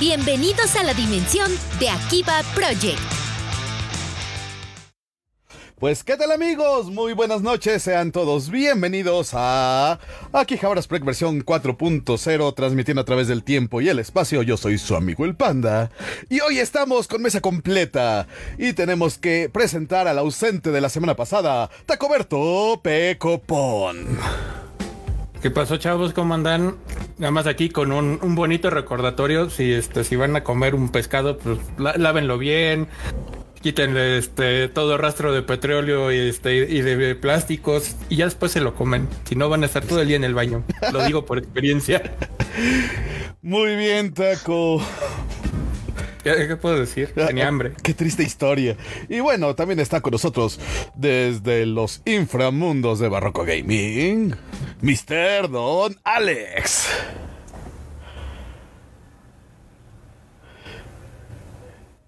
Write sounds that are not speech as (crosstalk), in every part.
Bienvenidos a la dimensión de Akiba Project. Pues qué tal amigos, muy buenas noches, sean todos bienvenidos a Aquí Jabras Prec versión 4.0 transmitiendo a través del tiempo y el espacio. Yo soy su amigo el Panda y hoy estamos con mesa completa y tenemos que presentar al ausente de la semana pasada, Tacoberto Pecopón. ¿Qué pasó, chavos? ¿Cómo andan? Nada más aquí con un, bonito recordatorio. Si este, si van a comer un pescado, pues lá- lávenlo bien. Quítenle este todo rastro de petróleo y este y de plásticos y ya después se lo comen. Si no van a estar todo el día en el baño. Lo digo por experiencia. (laughs) Muy bien, Taco. ¿Qué, qué puedo decir? Tenía hambre. Qué triste historia. Y bueno, también está con nosotros desde los inframundos de Barroco Gaming, Mr. Don Alex.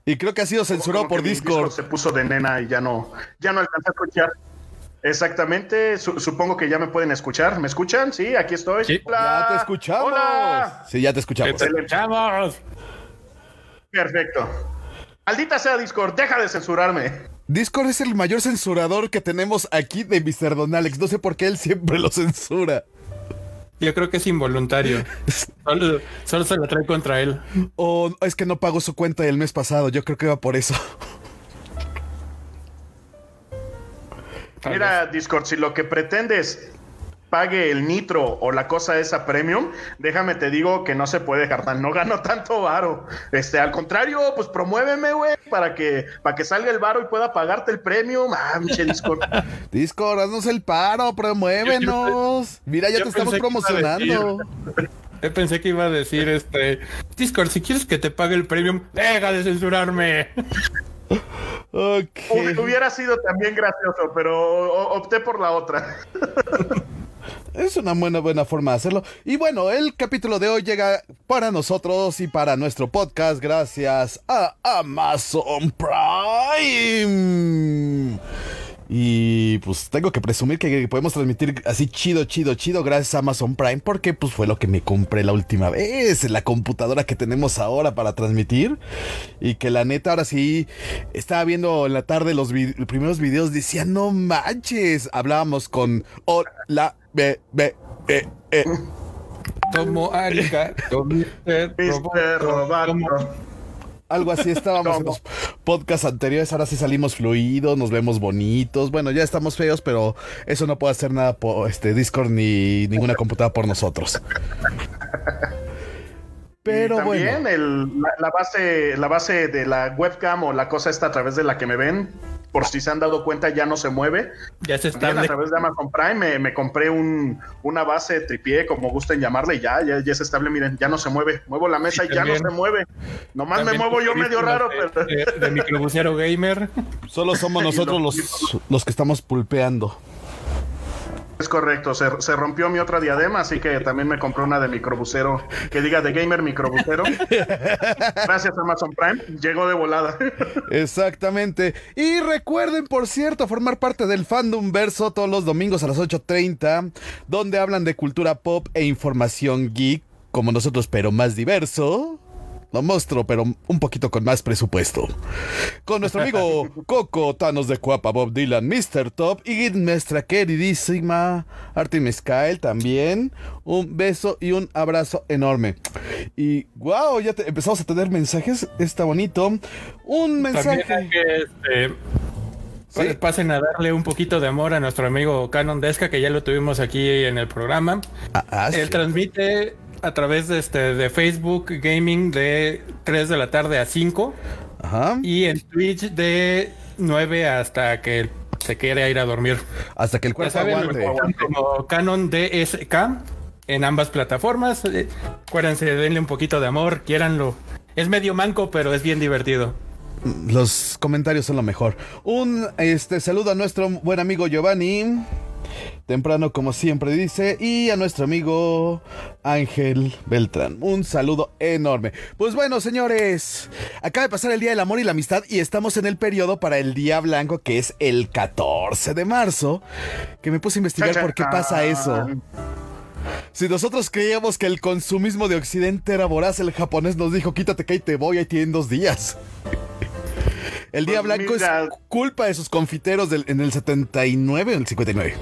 Y creo que ha sido censurado por Discord. se puso de nena y ya no, ya no alcancé a escuchar. Exactamente, su- supongo que ya me pueden escuchar. ¿Me escuchan? Sí, aquí estoy. Sí. Ya te escuchamos. Hola. Sí, ya te escuchamos. Excelente. ¡Chavos! Perfecto. Maldita sea Discord, deja de censurarme. Discord es el mayor censurador que tenemos aquí de Mr. Don Alex. No sé por qué él siempre lo censura. Yo creo que es involuntario. (laughs) Solo, solo se la trae contra él. O es que no pagó su cuenta del mes pasado. Yo creo que va por eso. Mira, Discord, si lo que pretendes pague el nitro o la cosa esa premium, déjame te digo que no se puede, carnal. No gano (laughs) tanto varo. Este, al contrario, pues promuéveme, güey, para que, para que salga el varo y pueda pagarte el premium. Ah, pinche Discord. (laughs) Discord, haznos el paro, promuévenos. Mira, ya yo te estamos promocionando. (laughs) Yo pensé que iba a decir este Discord, si quieres que te pague el premium, deja de censurarme. Hubiera sido también gracioso, pero opté por la otra. Es una buena, buena forma de hacerlo. Y bueno, el capítulo de hoy llega para nosotros y para nuestro podcast gracias a Amazon Prime. Y pues tengo que presumir que podemos transmitir así chido, chido, chido gracias a Amazon Prime porque pues fue lo que me compré la última vez, la computadora que tenemos ahora para transmitir. Y que la neta ahora sí estaba viendo en la tarde los primeros videos, decía no manches, hablábamos con hola, be, be, eh, eh. Tomo. Roboto. Tomo- Roboto. Algo así estábamos en los podcasts anteriores, ahora sí salimos fluidos, nos vemos bonitos. Bueno, ya estamos feos, pero eso no puede hacer nada por este Discord ni ninguna computadora por nosotros. Pero Y también bueno, el- la, la base, la base de la webcam o la cosa esta a través de la que me ven, por si se han dado cuenta, ya no se mueve. Ya se está a través de Amazon Prime me, me compré un, una base tripié, como gusten llamarle, y ya, ya, ya es estable, miren, ya no se mueve. Muevo la mesa Sí, y ya no se mueve. Nomás me muevo yo medio raro, pero... De, de, de microbusero gamer. solo somos (laughs) nosotros los, los que estamos pulpeando. Es correcto, se, rompió mi otra diadema, así que también me compré una de microbusero, que diga de gamer microbusero. Gracias Amazon Prime, llegó de volada. Exactamente. Y recuerden, por cierto, formar parte del Fandom Verso todos los domingos a las 8.30, donde hablan de cultura pop e información geek, como nosotros, pero más diverso. Lo monstruo, pero un poquito con más presupuesto. Con nuestro amigo (laughs) Coco, Thanos de Cuapa, Bob Dylan, Mr. Top y nuestra queridísima Artemis Kyle también. Un beso y un abrazo enorme. Y wow, ya te- empezamos a tener mensajes. Está bonito. Un mensaje. este, pues, pasen a darle un poquito de amor a nuestro amigo Canon Desca, que ya lo tuvimos aquí en el programa. Ah, ah, sí. Él transmite a través de este de Facebook Gaming de 3 de la tarde a 5 Ajá. y en Twitch de 9 hasta que se quiera ir a dormir. Hasta que el cuerpo saben, aguante. como Canon DSK en ambas plataformas. Eh, Acuérdense, denle un poquito de amor, quiéranlo. Es medio manco, pero es bien divertido. Los comentarios son lo mejor. Un este saludo a nuestro buen amigo Giovanni. Temprano como siempre dice. Y a nuestro amigo Ángel Beltrán. Un saludo enorme. Pues bueno, señores. Acaba de pasar el Día del Amor y la Amistad. Y estamos en el periodo para el Día Blanco. Que es el 14 de marzo. Que me puse a investigar por qué pasa eso. Si nosotros creíamos que el consumismo de Occidente era voraz, el japonés nos dijo, quítate que ahí te voy, ahí tienen dos días. El día Pues blanco mira. es culpa de sus confiteros del- en el 79 o en el 59.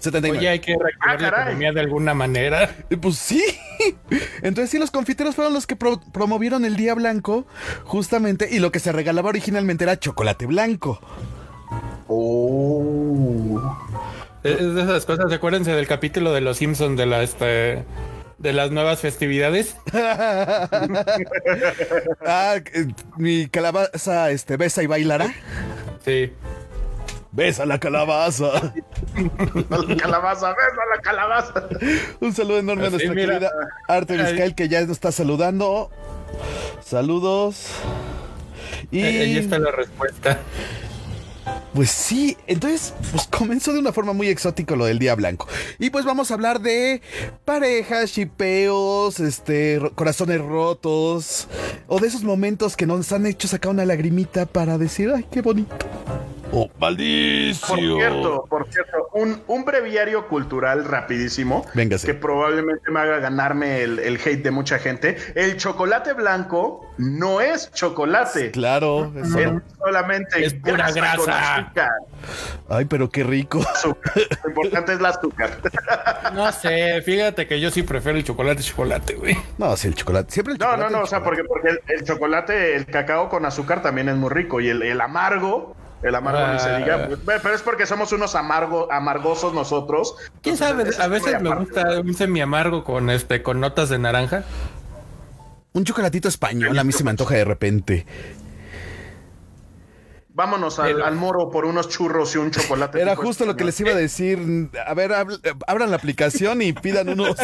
79. Oye, hay que reactivar Ah, la economía de alguna manera. Eh, Pues sí. (laughs) Entonces sí, los confiteros fueron los que pro- promovieron el día blanco, justamente, y lo que se regalaba originalmente era chocolate blanco. Oh. Es es de esas cosas, acuérdense del capítulo de Los Simpsons de la este de las nuevas festividades. (laughs) Ah, eh, mi calabaza este, besa y bailará. Sí. Besa la calabaza. (laughs) (laughs) La calabaza, ves a la calabaza. Un saludo enorme a nuestra mira. querida Arte Ahí. Vizcael que ya nos está saludando. Saludos. Y Ahí está la respuesta. pues sí, entonces pues comenzó de una forma muy exótica lo del Día Blanco. Y pues vamos a hablar de parejas, chipeos, este, corazones rotos o de esos momentos que nos han hecho sacar una lagrimita para decir, ay, qué bonito. Oh, maldicio. Por cierto, por cierto, un, un breviario cultural rapidísimo. Véngase. Que probablemente me haga ganarme el, el hate de mucha gente. El chocolate blanco no es chocolate. Claro, eso Es no. solamente Es pura grasa. Ay, pero qué rico. Lo importante es el azúcar. (laughs) No sé, fíjate que yo sí prefiero el chocolate chocolate, güey. No, sí, el chocolate. Siempre el No, chocolate. no, no, el o sea, porque, porque el, el chocolate, el cacao con azúcar también es muy rico y el, el amargo, el amargo ni se Ah. diga, pues, pero es porque somos unos amargo, amargosos nosotros. ¿Quién Entonces, sabe? A es veces me gusta un semi amargo con este con notas de naranja. Un chocolatito español a mí se me antoja de repente. Vámonos al, al moro por unos churros y un chocolate. Era justo lo que les iba a decir. A ver, habl- abran la aplicación y pidan unos.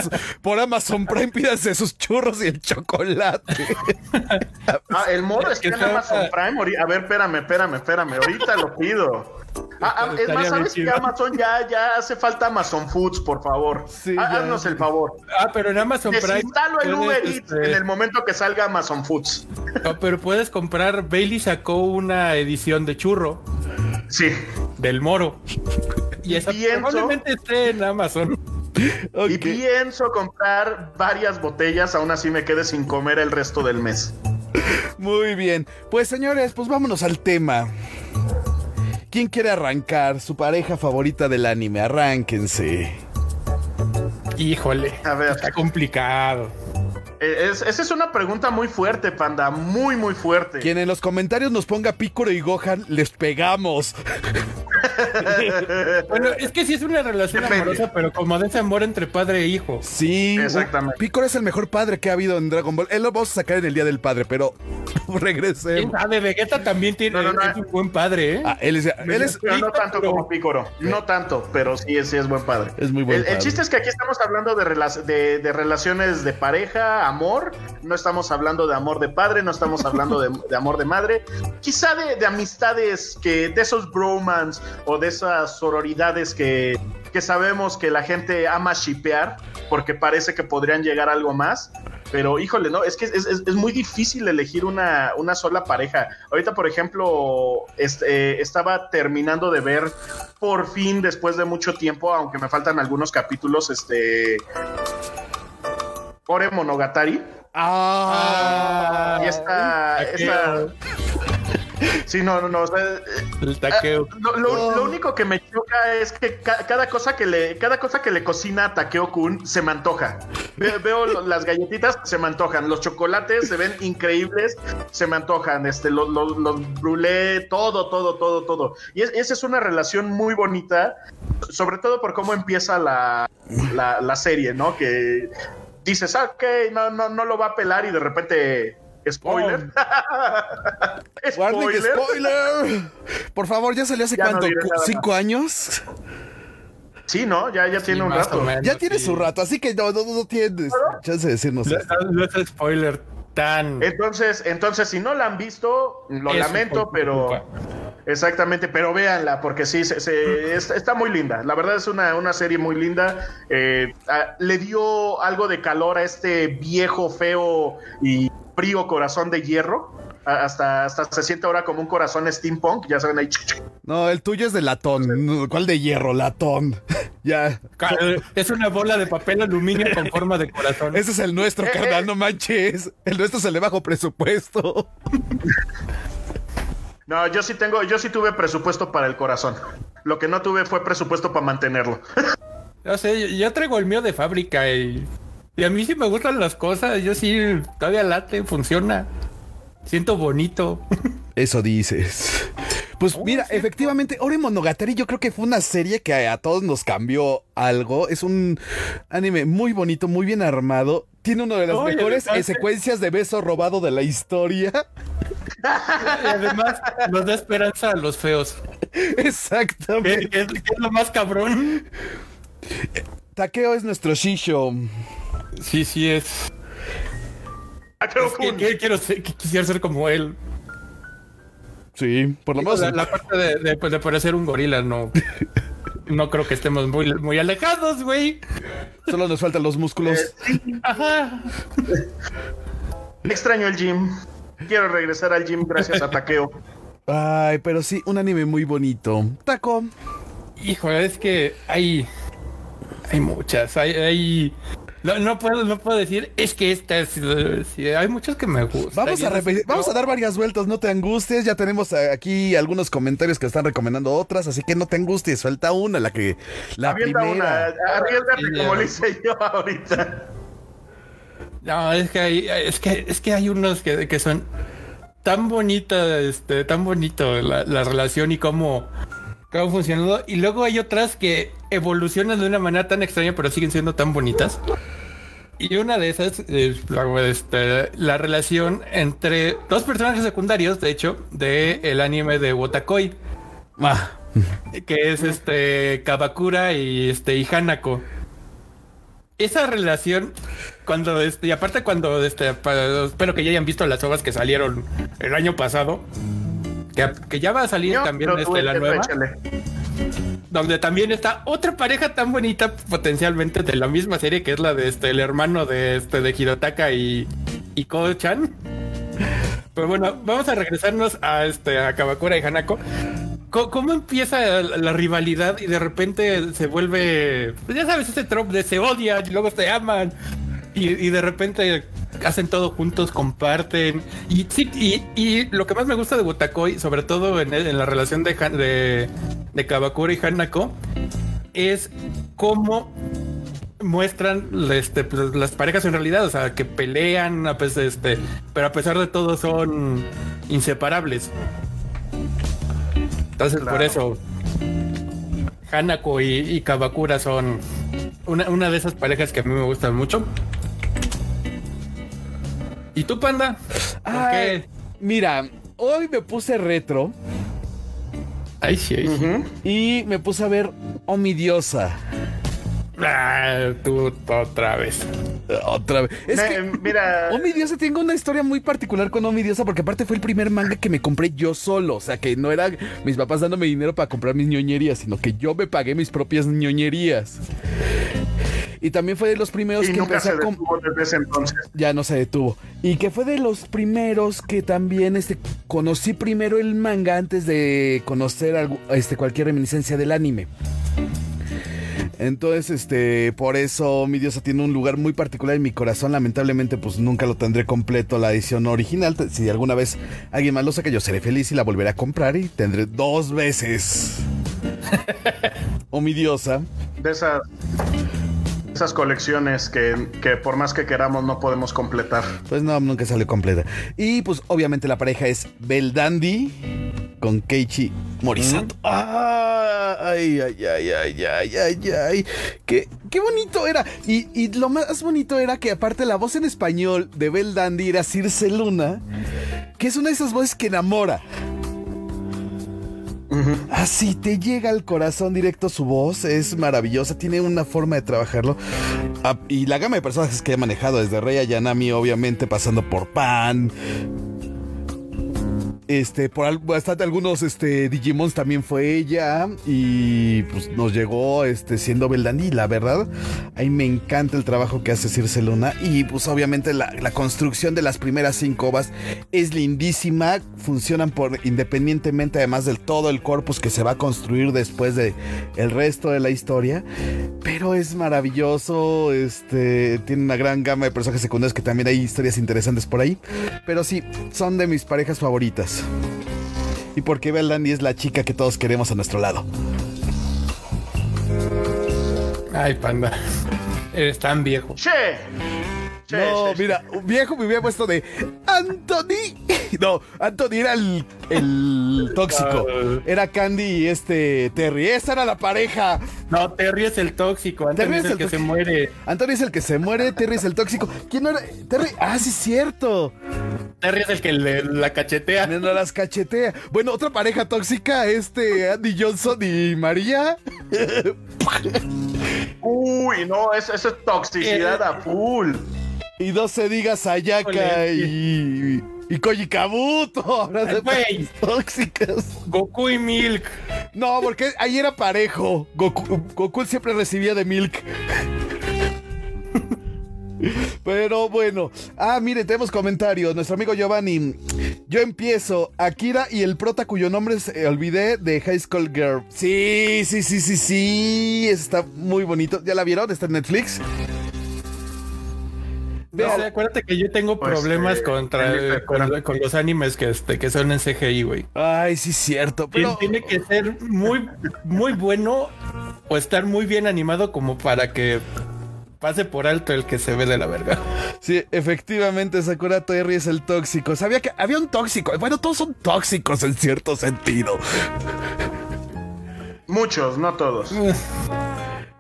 Por Amazon Prime, pídanse sus churros y el chocolate. Ah, el moro está que en Amazon Prime. A ver, espérame, espérame, espérame. Ahorita lo pido. Ah, ah, es más, ¿sabes que. Amazon ya, ya hace falta Amazon Foods, por favor? Sí, Ah. Haznos el favor. Ah, pero en Amazon Prime. Desinstalo el Uber Eats este, en el momento que salga Amazon Foods. no, pero puedes comprar. Bailey sacó una edición de churro Sí. del moro. Y esa Pienso- probablemente esté en Amazon. (laughs) Y pienso comprar varias botellas, aún así me quede sin comer el resto del mes. Muy bien. Pues señores, pues vámonos al tema. ¿Quién quiere arrancar? Su pareja favorita del anime. Arránquense. Híjole. A ver. Está complicado. Es- esa es una pregunta muy fuerte, panda, muy, muy fuerte. Quien en los comentarios nos ponga Picoro y Gohan, les pegamos. (laughs) Bueno, es que sí es una relación Depende. amorosa, pero como de ese amor entre padre e hijo. Sí. Exactamente. Picoro es el mejor padre que ha habido en Dragon Ball. Él lo vamos a sacar en el Día del Padre, pero ¿Quién (laughs) regresemos. sabe? Vegeta también tiene No, no, no. es un buen padre, ¿eh? Ah, él es, él es- Pero no tanto pero- como Pícoro, no tanto, pero sí, sí es buen padre. Es muy buen el, chiste es que aquí estamos hablando de, de, de relaciones de pareja, amor, no estamos hablando de amor de padre, no estamos hablando de, amor de madre, quizá de, de amistades, que de esos bromans o de esas sororidades que, que sabemos que la gente ama shipear porque parece que podrían llegar a algo más. Pero híjole, no, es que es, es- es muy difícil elegir una, una sola pareja. Ahorita, por ejemplo, este, eh, estaba terminando de ver por fin, después de mucho tiempo, aunque me faltan algunos capítulos, este... Ore Monogatari. Ah. Y esta... esta... Sí, no, no, no. o sea, eh, El taqueo. Ah, lo, lo- lo único que me choca es que ca- cada cosa que le cada cosa que le cocina a Takeo Kun se me antoja. Ve- veo lo- las galletitas, se me antojan. Los chocolates se ven increíbles, se me antojan. Este, los, los, los brulé, todo, todo, todo, todo. Y es- esa es una relación muy bonita, sobre todo por cómo empieza la, la, la serie, ¿no? Que dices, ah, ok, no, no, no lo va a pelar y de repente... Spoiler. (laughs) Warning, spoiler. Por favor, ya salió hace Ya cuánto? diré ¿Cu- nada más. ¿Cinco años? Sí, ¿no? Ya, ya tiene un rato. menos, Ya tiene sí. su rato, así que no, no, no tienes chance de decirnos No, es spoiler tan. Entonces, entonces, si no la han visto, lo Eso lamento, pero culpa. Exactamente, pero véanla, porque sí, se, se- es- está muy linda. La verdad es una, una serie muy linda. Eh, le dio algo de calor a este viejo, feo y frío corazón de hierro. a- hasta, hasta se siente ahora como un corazón steampunk, ya saben ahí. No, el tuyo es de latón. ¿Cuál de hierro? Latón. (laughs) ya. Es una bola de papel aluminio con forma de corazón. Ese es el nuestro, carnal, no manches. El nuestro es el de bajo presupuesto. (laughs) No, yo sí tengo, yo sí tuve presupuesto para el corazón. Lo que no tuve fue presupuesto para mantenerlo. No sé, yo, yo traigo el mío de fábrica y, y a mí sí me gustan las cosas. Yo sí, todavía late, funciona. Siento bonito. (laughs) Eso dices. Pues mira, efectivamente, Ore Monogatari yo creo que fue una serie que a, a todos nos cambió algo. Es un anime muy bonito, muy bien armado. Tiene una de las Oye, mejores me secuencias de beso robado de la historia. Y además nos da esperanza a los feos. Exactamente. es, lo más cabrón. Takeo es nuestro Shisho. Sí, sí es. Es que que, quiero ser, que quisiera ser como él. Sí, por lo menos. La, la parte de, de, pues, de parecer un gorila, no. (laughs) No creo que estemos muy, muy alejados, güey. Solo nos faltan los músculos. Ajá. extraño el gym. Quiero regresar al gym gracias a Takeo. (laughs) Ay, pero sí, un anime muy bonito. Taco. Hijo, es que hay. Hay muchas. Hay. hay- no, no puedo, no puedo decir, es que esta es. sí, hay muchas que me gustan. Vamos a, repetir- vamos a dar varias vueltas, no te angusties. Ya tenemos aquí algunos comentarios que están recomendando otras, así que no te angusties. Suelta una, la que. La Avienta una, primera. arriesgate Sí, como lo hice yo ahorita. No, es que hay, es que, es que hay unos que, que son tan bonitas, este, tan bonito la, la relación y cómo, cómo funcionando. Y luego hay otras que evolucionan de una manera tan extraña, pero siguen siendo tan bonitas. Y una de esas es la, este, la relación entre dos personajes secundarios, de hecho, de el anime de Wotakoi, Ah, que es este Kabakura y este y Hanako. Esa relación, cuando este, y aparte cuando este, espero que ya hayan visto las obras que salieron el año pasado, que, que ya va a salir Yo también este, la nueva, échale. donde también está otra pareja tan bonita potencialmente de la misma serie que es la de este el hermano de este de Hirotaka y y Ko-chan. Pero bueno, vamos a regresarnos a este a Kabakura y Hanako. ¿Cómo empieza la, rivalidad y de repente se vuelve, pues ya sabes, ese trope de se odian y luego se aman y, de repente hacen todo juntos, comparten y y, y lo que más me gusta de Butakoi, sobre todo en, la relación de, Han- de, de Kabakura y Hanako, es cómo muestran este, pues, las parejas en realidad, o sea, que pelean, pesar, este, pero a pesar de todo son inseparables. Entonces, por eso, Hanako y, y Kabakura son una, una de esas parejas que a mí me gustan mucho. ¿Y tú, Panda? ¿Por ay, qué? mira, hoy me puse retro Ay, sí, ay, sí. Y me puse a ver Omidiosa. Ah, tú otra vez. Otra vez. Es Me- que mira, Omi Diosa, tengo una historia muy particular con Omi Diosa porque aparte fue el primer manga que me compré yo solo. O sea, que no era mis papás dándome dinero para comprar mis ñoñerías, sino que yo me pagué mis propias ñoñerías. Y también fue de los primeros y que nunca empecé se detuvo desde ese entonces. Ya no se detuvo. Y que fue de los primeros que también este, conocí primero el manga antes de conocer este, cualquier reminiscencia del anime. Entonces, este, por eso mi diosa tiene un lugar muy particular en mi corazón. Lamentablemente, pues nunca lo tendré completo la edición original. Si alguna vez alguien más lo saca, yo seré feliz y la volveré a comprar y tendré dos veces. (laughs) o mi diosa. De esas, esas colecciones que, que por más que queramos no podemos completar. Pues no, nunca salió completa. Y pues obviamente la pareja es Bel Dandy con Keiichi Morisato. Ah, Ay, ay, ay, ay, ay, ay, ay. Qué, qué bonito era. Y, y lo más bonito era que aparte la voz en español de Bel Dandy era Circe Luna, que es una de esas voces que enamora. Así te llega al corazón directo su voz, es maravillosa, tiene una forma de trabajarlo. Ah, y la gama de personajes que he manejado, desde Rey Ayanami, obviamente, pasando por Pan. Este, por bastante algunos este, Digimons también fue ella. Y pues nos llegó este, siendo Beldani. La verdad, ahí me encanta el trabajo que hace Circe Luna. Y pues obviamente la, la construcción de las primeras cinco ovas es lindísima. Funcionan por independientemente, además del todo el corpus que se va a construir después de el resto de la historia. Pero es maravilloso. Este tiene una gran gama de personajes secundarios que también hay historias interesantes por ahí. Pero sí, son de mis parejas favoritas. Y porque Beldani es la chica que todos queremos a nuestro lado. Ay, panda. Eres tan viejo. Che. Che, no, che, che. mira, un viejo me hubiera puesto de Anthony. (laughs) No, Anthony era el, el tóxico. Era Candy y este Terry. Esa era la pareja. No, Terry es el tóxico. Anthony Terry es es el, el que se muere. Anthony es el que se muere, Terry es el tóxico. ¿Quién no era? Terry. Ah, sí, es cierto. Terry es el que le, la cachetea. No las cachetea. Bueno, otra pareja tóxica, este Andy Johnson y María. (laughs) Uy, no, eso, eso es toxicidad a full. Y no se diga Sayaka y. Y Koji Kabuto. Ahora de Ay, güey. tóxicas. Goku y Milk. No, porque ahí era parejo. Goku, Goku siempre recibía de Milk. Pero bueno. Ah, mire, tenemos comentarios. Nuestro amigo Giovanni. Yo empiezo. Akira y el prota cuyo nombre se olvidé de High School Girl. Sí, sí, sí, sí, sí. Está muy bonito. ¿Ya la vieron? ¿Está en Netflix? No, acuérdate que yo tengo Pues, problemas eh, contra con los animes que, este, que son en CGI, güey. Ay, sí, cierto. Pero. Tiene que ser muy, muy bueno o estar muy bien animado como para que pase por alto el que se ve de la verga. Sí, efectivamente, Sakura Terry es el tóxico. Sabía que había un tóxico. Bueno, todos son tóxicos en cierto sentido. Muchos, no todos.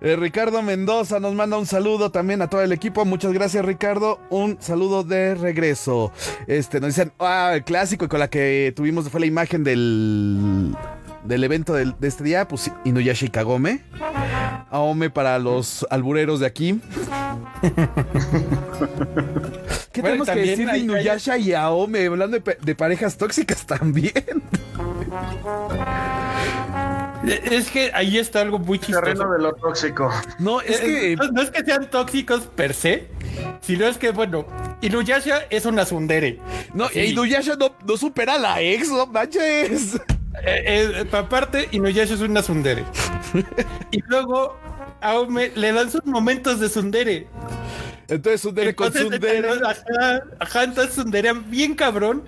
Eh, Ricardo Mendoza nos manda un saludo también a todo el equipo. Muchas gracias, Ricardo. Un saludo de regreso. Este, nos dicen, ah, el clásico y con la que tuvimos fue la imagen del, del evento del- de este día, pues Inuyasha y Kagome. Aome para los albureros de aquí. (laughs) ¿Qué Bueno, tenemos que decir de hay- Inuyasha y Aome? Hablando de, parejas tóxicas (laughs) también. Es que ahí está algo muy chistoso. Terreno de lo tóxico. No, es que... Eh, no, no es que sean tóxicos per se, sino es que, bueno, Inuyasha es una tsundere. No, Así. Inuyasha no, no supera a la ex, no manches. Eh, eh, aparte, Inuyasha es una tsundere. (laughs) y luego, Aome le dan sus momentos de tsundere. Entonces Sundere con Sundere. Ajá, ajá, entonces tsunderean bien cabrón.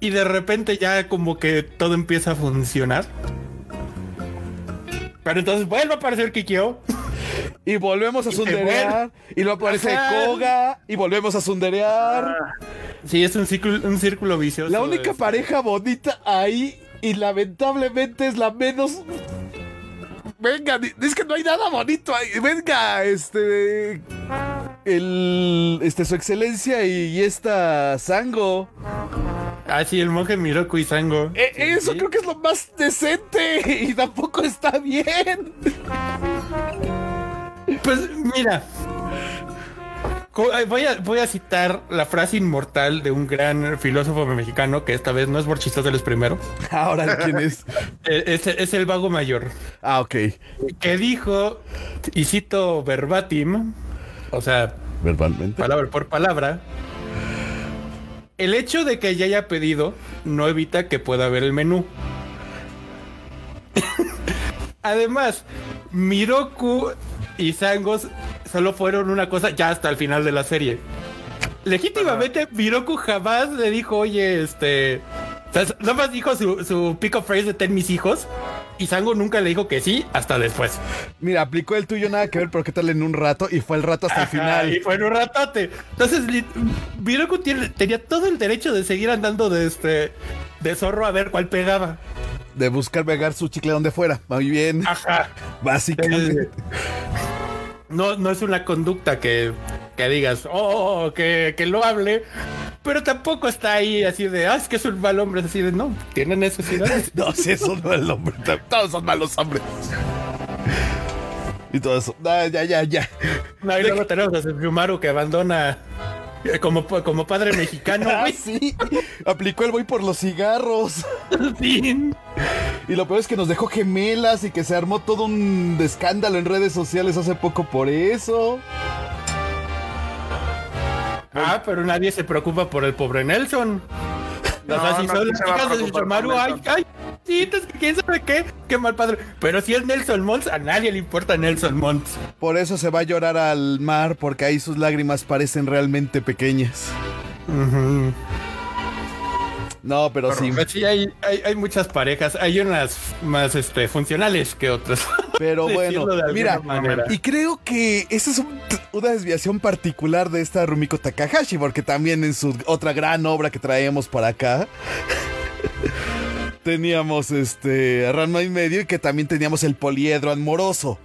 Y de repente ya como que todo empieza a funcionar. Pero entonces vuelve a aparecer Kikyo. (laughs) Y volvemos a Y sunderear. Y luego aparece Ajá. Koga. Y volvemos a sunderear. Sí, es un círculo, un círculo vicioso. la única es- pareja bonita ahí. Y lamentablemente es la menos. Venga, es que no hay nada bonito ahí. Venga, este. El. Este, su excelencia y, y esta Sango. Ah, sí, el monje Miroku y Sango. E- Sí, eso sí. creo que es lo más decente. Y tampoco está bien. Pues mira. Voy a, voy a citar la frase inmortal de un gran filósofo mexicano que esta vez no es Borchistóteles primero. (laughs) Ahora, ¿quién es? Eh, Es, es el vago mayor. Ah, ok. que dijo, y cito verbatim, o sea, Verbalmente. palabra por palabra, el hecho de que ya haya pedido no evita que pueda ver el menú. (laughs) Además, Miroku y Sangos solo fueron una cosa ya hasta el final de la serie. Legítimamente, Miroku jamás le dijo, oye, este... o sea, nada más dijo su, su pick of phrase de ten mis hijos. Y Sango nunca le dijo que sí hasta después. Mira, aplicó el tuyo nada que ver, pero qué tal en un rato y fue el rato hasta el final. Y fue en un ratote. Entonces, Miroku tiene- tenía todo el derecho de seguir andando de este de zorro a ver cuál pegaba. De buscar pegar su chicle donde fuera. Muy bien. Ajá. (laughs) Básicamente. No, no es una conducta que, que digas, oh, que, que lo hable. Pero tampoco está ahí así de, ah, es que es un mal hombre. Así de, no, tiene necesidades. (laughs) No, si no es el hombre. Todos son malos hombres. Y todo eso. Ah, ya, ya, ya. No, y luego tenemos a Sumaru que abandona (laughs) como, como padre mexicano, Ah, sí. Aplicó el voy por los cigarros. (laughs) Sí. Y lo peor es que nos dejó gemelas y que se armó todo un escándalo en redes sociales hace poco por eso. Ah, pero nadie se preocupa por el pobre Nelson. No, o sea, si no, son ¿quién las de ay, ay, quién sabe qué, qué mal padre. Pero si es Nelson Mons, a nadie le importa Nelson Mons. Por eso se va a llorar al mar, porque ahí sus lágrimas parecen realmente pequeñas. No, pero sí. Pues sí, hay, hay, hay muchas parejas, hay unas más este, funcionales que otras. (laughs) Pero bueno, mira, manera. y creo que esa es un- una desviación particular de esta Rumiko Takahashi, porque también en su otra gran obra que traemos para acá, (laughs) teníamos este Ranma y medio y que también teníamos el poliedro amoroso.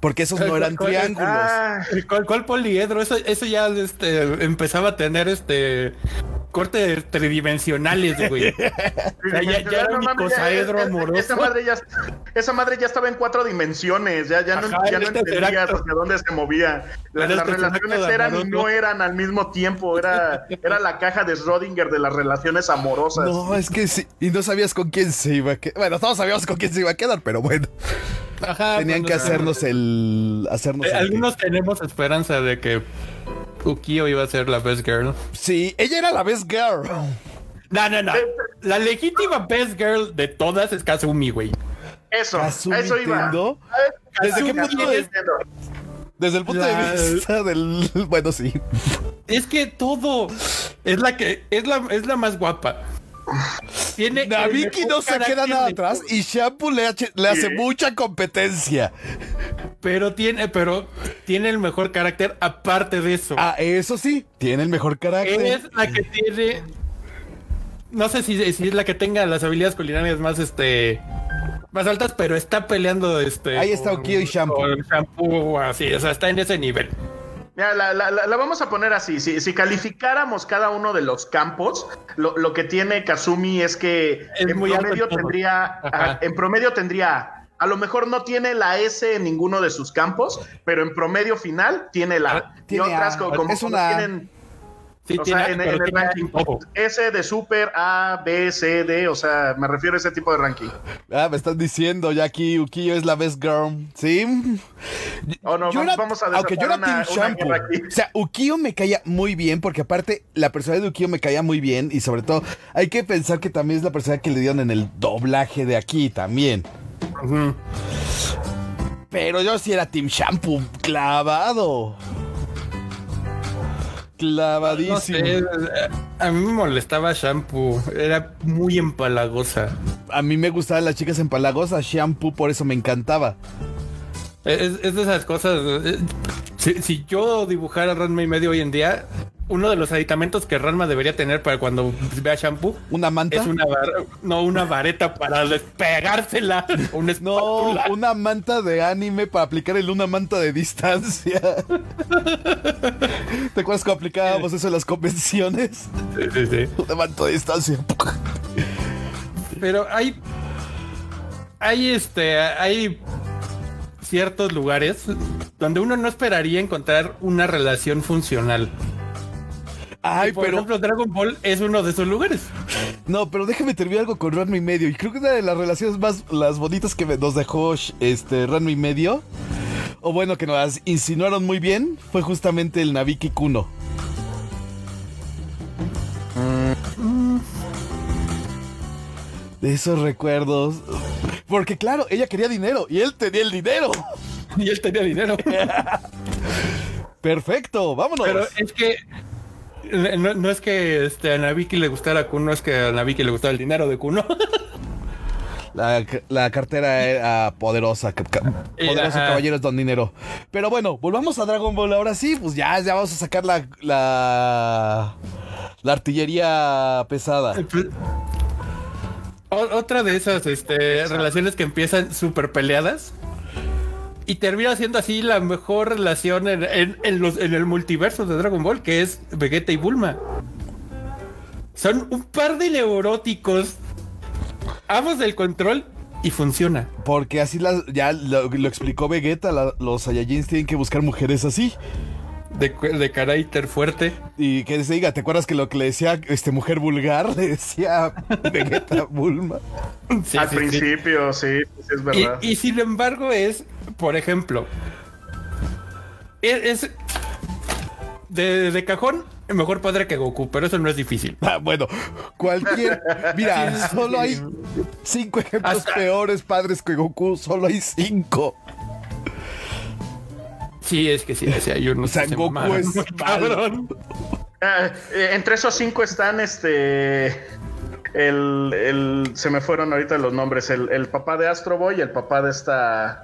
Porque esos no eran triángulos. Ah, ¿Cuál, cuál poliedro? Eso, eso ya este, empezaba a tener este cortes tridimensionales, güey. (laughs) O sea, ya, ya era No ya- esa- amoroso. Esa madre, ya, esa madre ya estaba en cuatro dimensiones, ya, ya no, Ajá, ya no este entendías teracto. hacia dónde se movía. La- las este relaciones eran y no eran al mismo tiempo, era, era la caja de Schrödinger de las relaciones amorosas. No, es que sí. Y no sabías con quién se iba a quedar. Bueno, todos sabíamos con quién se iba a quedar, pero bueno. Ajá, Tenían que hacernos el. Hacernos eh, el- Algunos tenemos esperanza de que Ukio iba a ser la best girl. Sí, ella era la best girl. No, no, no. La legítima best girl de todas es Kazumi, güey. Eso, eso iba. ¿Desde qué punto de-. Desde el punto La- de vista del. (laughs) Bueno, sí. Es que todo es la que es la es la más guapa. Tiene mejor no se queda nada de atrás y Shampoo le, hace- le hace mucha competencia. pero tiene pero tiene el mejor carácter aparte de eso. Ah, eso sí, tiene el mejor carácter. es la que tiene no sé si, si es la que tenga las habilidades culinarias más este más altas, pero está peleando este Ahí está Ukio y Shampoo. Shampoo, así, o sea, está en ese nivel. Mira, la, la- la- la vamos a poner así. Si, si calificáramos cada uno de los campos, lo, lo que tiene Kazumi es que Es en promedio tendría, ajá, en promedio tendría, a lo mejor no tiene la S en ninguno de sus campos, pero en promedio final tiene la A. Y Tiene otras A. co- como, Es como una A. tienen Sí, o tiene, sea, en, pero en el ranking. S de super A, B, C, D, o sea, me refiero a ese tipo de ranking. Ah, me están diciendo ya aquí Ukio es la best girl. ¿Sí? Oh, no, Yo vamos, era- vamos a aunque yo era una- Team Shampoo. O sea, Ukio me caía muy bien porque aparte la personalidad de Ukio me caía muy bien y sobre todo hay que pensar que también es la personalidad que le dieron en el doblaje de aquí también. Pero yo sí era Team Shampoo, clavado. Clavadísimo. No sé, eh, a mí me molestaba Shampoo, era muy empalagosa. A mí me gustaban las chicas empalagosas, Shampoo, por eso me encantaba. Es, es de esas cosas. eh, Si, si yo dibujara Ranma y medio hoy en día, uno de los aditamentos que Ranma debería tener para cuando vea shampoo ¿Una manta? es una no una vareta para despegársela. Una No, una manta de anime para aplicar el una manta de distancia. (laughs) ¿Te acuerdas cómo aplicábamos eso en las convenciones? Sí, sí, sí. Una manta de distancia. Pero hay. Hay este. Hay ciertos lugares donde uno no esperaría encontrar una relación funcional. Ay, Por pero ejemplo, Dragon Ball es uno de esos lugares. no, pero déjame terminar algo con Ranma y medio. Y creo que una de las relaciones más las bonitas que nos dejó este Ranma y medio, o bueno, que nos insinuaron muy bien, fue justamente el Nabiki Kuno. De esos recuerdos. Porque claro, ella quería dinero y él tenía el dinero. (laughs) Y él tenía dinero. (laughs) Perfecto, vámonos. Pero es que no, no es que este, a Nabiki le gustara Kuno, es que a Nabiki le gustaba el dinero de Kuno. (laughs) La, la cartera era poderosa. ca- Eh, Poderoso ajá. caballeros don dinero. Pero bueno, volvamos a Dragon Ball. Ahora sí, pues ya, ya vamos a sacar la. La, la artillería pesada. O- otra de esas este, relaciones que empiezan súper peleadas y termina siendo así la mejor relación en, en- en los, en el multiverso de Dragon Ball, que es Vegeta y Bulma. Son un par de neuróticos, ambos del control y funciona. Porque así ya lo, lo explicó Vegeta. la- los Saiyajins tienen que buscar mujeres así. De, de carácter fuerte. Y que se diga, ¿te acuerdas que lo que le decía este mujer vulgar? (laughs) Le decía Vegeta Bulma. Sí, Al sí, principio, sí, sí, es Y, verdad. y sin embargo es, por ejemplo, es, es de, de cajón el mejor padre que Goku, pero eso no es difícil. Ah, bueno, cualquier. Mira, (laughs) solo hay cinco ejemplos Hasta- peores padres que Goku. Solo hay cinco. Sí, es que sí, hay unos O sea, Goku mamaron es muy malo. cabrón. Ah, eh, entre esos cinco están este. El, el- se me fueron ahorita los nombres. El, el papá de Astro Boy y el papá de esta.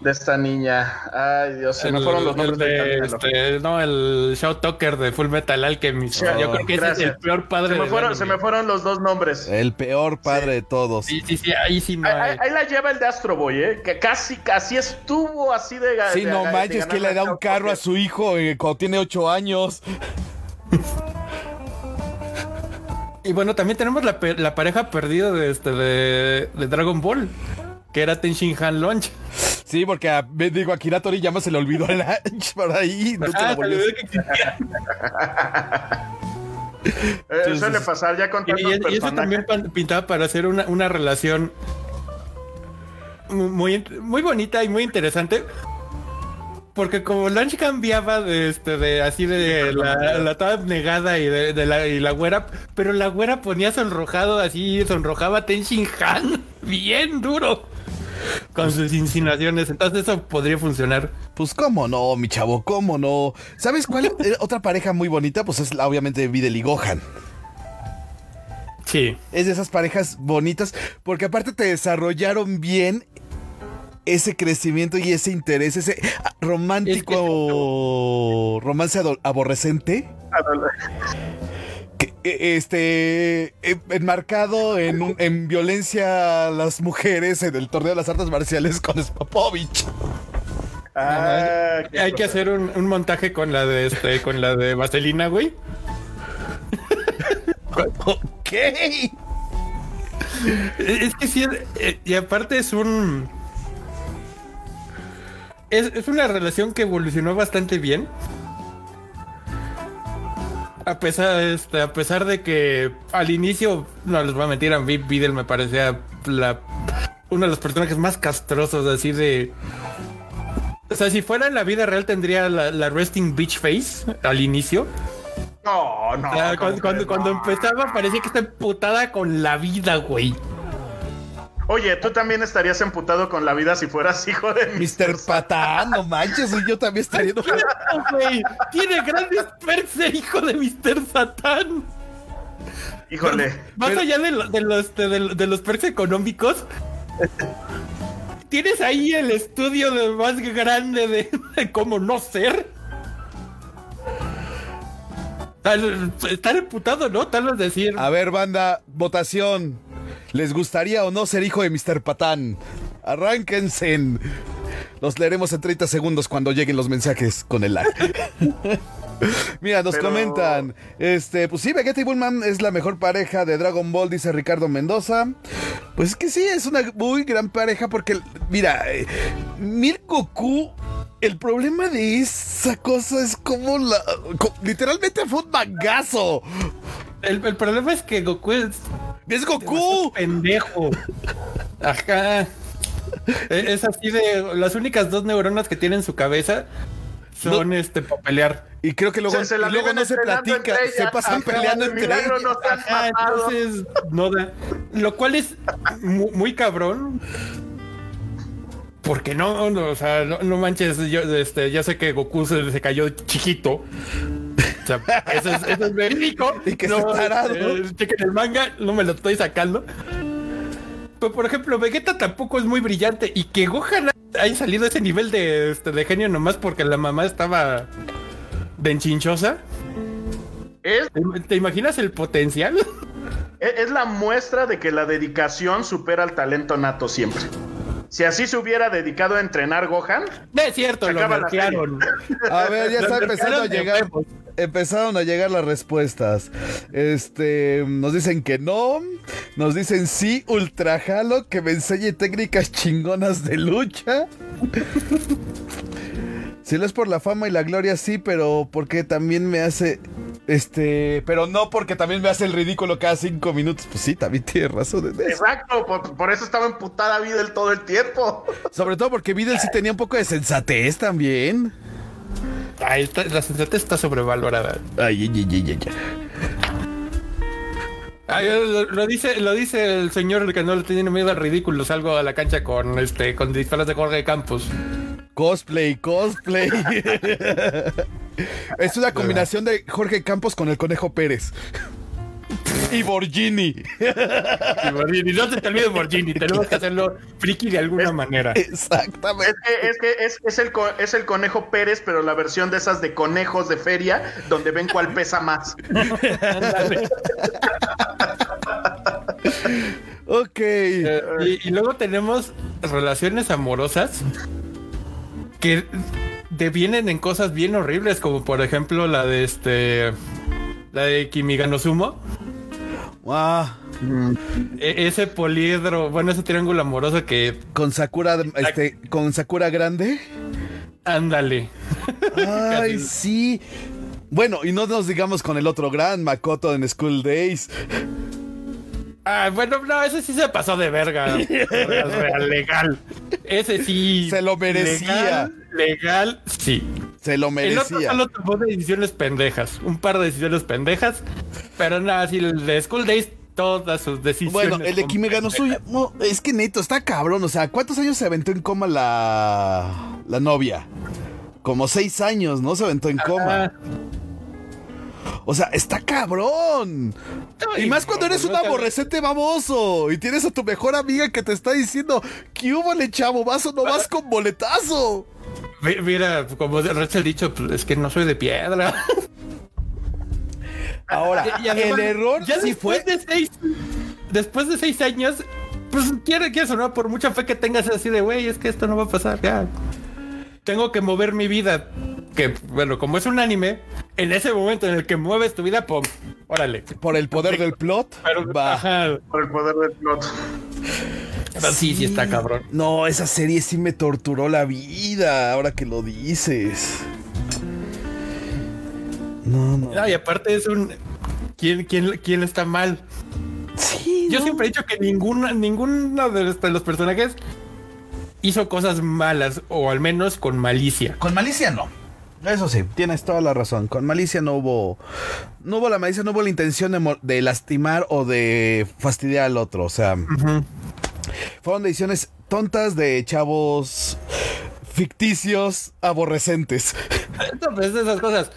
De esta niña. Ay, Dios, se me fueron los nombres de, del este, no, el Show Talker de Full Metal Alchemist. Sí, Yo creo que ese es el peor padre Se me, fueron, se me fueron los dos nombres. El peor padre de todos. Sí, sí, sí, ahí sí no Ahí, la lleva el de Astro Boy, ¿eh? Que casi, casi estuvo así de. Sí, de- no de manches, que le da un carro a su hijo eh, cuando tiene ocho años. Y bueno, también tenemos la, la pareja perdida de, este, de, de Dragon Ball, que era Tenshin Han Launch. Sí, porque a, me digo, a Kira Toriyama se le olvidó el lunch por ahí. nunca Ah, se olvidó que existía. (laughs) Eh, suele pasar ya con Y, tantos y- y eso también pintaba para hacer una, una relación muy, muy bonita y muy interesante. Porque como Lunch cambiaba de este de así de la, la toda negada y de, de la, y la güera, pero la güera ponía sonrojado así, sonrojaba a Tenshin Han (laughs) bien duro con sus insinuaciones. Entonces eso podría funcionar. Pues cómo no, mi chavo, cómo no. ¿Sabes cuál? (laughs) Eh, Otra pareja muy bonita, pues es obviamente Videl y Gohan. Sí. Es de esas parejas bonitas, porque aparte te desarrollaron bien ese crecimiento y ese interés, ese ah, romántico romance ado- aborrecente. Eh, este eh, enmarcado en, un- en violencia a las mujeres en el torneo de las artes marciales con Spopovich. Ah, Hay que hacer un, un montaje con la de este, con la de Vaselina, güey. Ok. Es que sí, eh, y aparte es un. Es, es una relación que evolucionó bastante bien. A pesar, este, a pesar de que al inicio, no les voy a mentir, a mí Videl me parecía la, uno de los personajes más castrosos, así de. O sea, si fuera en la vida real tendría la, la resting bitch face al inicio. No, no. O sea, ¿cómo cuando, cuando, cuando empezaba parecía que está emputada con la vida, güey. Oye, tú también estarías emputado con la vida si fueras hijo de Mr. Patán, no manches, y yo también estaría enojado. güey. Tiene grandes perks de hijo de Mr. Satán. Híjole. Más allá de, lo- de los, de, de- de los perks económicos, tienes ahí el estudio de más grande de, de cómo no ser. Estar emputado, ¿no? Tal vez decir. A ver, banda, votación. ¿Les gustaría o no ser hijo de Mr. Patán? Arránquense. Los leeremos en 30 segundos cuando lleguen los mensajes con el lag. (laughs) Mira, nos Pero- comentan, este, pues sí, Vegeta y Bullman es la mejor pareja de Dragon Ball, dice Ricardo Mendoza. Pues es que sí, es una muy gran pareja porque, mira, eh, Milk Goku, el problema de esa cosa es como la, co- literalmente fue un mangazo. El, el problema es que Goku es ¡Es Goku! pendejo. Ajá. E- Es así de las únicas dos neuronas que tiene en su cabeza son este para pelear. Y creo que luego, Se- se la y luego no se platica, se pasan Ajá, peleando entre ellos. no se Ajá, entonces no da. Lo cual es mu- muy, cabrón. Porque no, no, o sea, no, no manches, yo, este, ya sé que Goku se, se cayó chiquito. O sea, eso es, eso es verídico. (laughs) Y que no, está tarado. eh, chequen el manga, no me lo estoy sacando. Pero por ejemplo, Vegeta tampoco es muy brillante y que Gohan haya salido a ese nivel de, este, de genio nomás porque la mamá estaba de enchinchosa. Es, ¿Te, te imaginas el potencial? es es la muestra de que la dedicación supera al talento nato siempre. Si así se hubiera dedicado a entrenar Gohan, No es cierto, lo acaba la nerfearon. A ver, ya está empezando a llegar. Empezaron a llegar las respuestas. Este, nos dicen que no. Nos dicen sí, ultra jalo, que me enseñe técnicas chingonas de lucha. Si lo es por la fama y la gloria, sí, pero porque también me hace. Este. Pero no porque también me hace el ridículo cada cinco minutos. Pues sí, también tiene razón en eso. Exacto, por, por eso estaba emputada Videl todo el tiempo. (laughs) Sobre todo porque Videl sí tenía un poco de sensatez también. Ay, está- la sensatez está sobrevalorada. Ay, ay, ay, ay, ay. Ay, lo, lo dice, lo dice el señor que no le tiene miedo al ridículo. Salgo a la cancha con este, con disparos de Jorge Campos. Cosplay, cosplay. (laughs) es una combinación de Jorge Campos con el Conejo Pérez. Y Borgini. Y Borgini, no se te olvide Borgini, tenemos que hacerlo friki de alguna manera. Exactamente. Es que, es, que es, es el, es el conejo Pérez, pero la versión de esas de conejos de feria, donde ven cuál pesa más. (laughs) Ok. Eh, y, y luego tenemos relaciones amorosas que devienen en cosas bien horribles, como por ejemplo la de este. La de Kimiganosumo. Ah, E- ese poliedro, bueno, ese triángulo amoroso que. con Sakura, este, con Sakura Grande. Ándale. Ay, sí. Bueno, y no nos digamos con el otro gran Makoto en School Days. Ah, bueno, no, ese sí se pasó de verga. (laughs) Real, legal. Ese sí. Se lo merecía. Legal, legal, sí. Se lo El otro merecía. solo tomó decisiones pendejas. Un par de decisiones pendejas. Pero nada, sí, el de School Days, todas sus decisiones. Bueno, el de Kimi ganó suyo. No, es que neto, está cabrón. O sea, ¿cuántos años se aventó en coma la, la novia? Como seis años, ¿no? Se aventó en coma. O sea, está cabrón. Y más cuando eres un no aborrecente baboso. Y tienes a tu mejor amiga que te está diciendo, ¿qué hubo, le chavo? ¿Vas o no vas con boletazo? mi- Mira, como Rachel ha dicho, pues, es que no soy de piedra. Ahora, Y- y además, el error ya sí después fue. de seis, después de seis años, pues quiere, quieres o no, por mucha fe que tengas así de güey, es que esto no va a pasar, ya. Tengo que mover mi vida. Que bueno, como es un anime, en ese momento en el que mueves tu vida, pum, órale. Por el poder del plot. Pero, va. ajá, Por el poder del plot. pero sí, sí está cabrón. No, esa serie sí me torturó la vida, ahora que lo dices. No, no. No, y aparte es un. ¿Quién, quién, quién está mal? Sí, Yo no. siempre he dicho que ninguna, ninguno de los, de los personajes hizo cosas malas, o al menos con malicia. Con malicia no. Eso sí, tienes toda la razón. Con malicia no hubo. No hubo la malicia, no hubo la intención de, lastimar o de fastidiar al otro. O sea, fueron decisiones tontas de chavos ficticios aborrecentes. Entonces, esas cosas.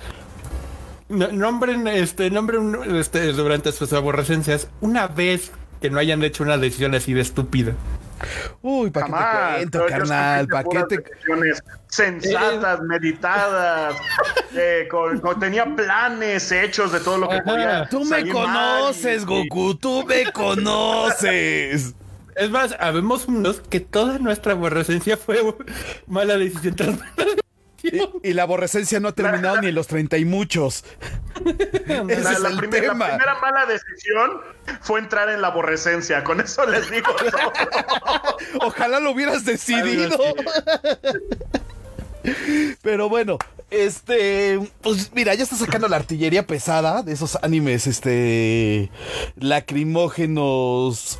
No- Nombren, este, nombren este, durante sus aborrecencias una vez que no hayan hecho una decisión así de estúpida. Uy, ¿para qué te cuento, Yo- yo carnal? escogí ¿Para qué puras te.? decisiones sensatas, meditadas, (laughs) eh, con, con- tenía planes hechos de todo lo que Ajá. podía. Tú me mal conoces, y- Goku, tú me (laughs) conoces. Es más, habemos unos que toda nuestra aborrecencia fue (laughs) mala decisión tras mala decisión. Y, y la aborrecencia no ha terminado ni en los treinta y muchos. (laughs) Ese La, es la el primer- la tema. primera mala decisión fue entrar en la aborrecencia. Con eso les digo. todo. (laughs) Ojalá lo hubieras decidido. Pero bueno, este, pues mira, ya está sacando la artillería pesada de esos animes, este, lacrimógenos,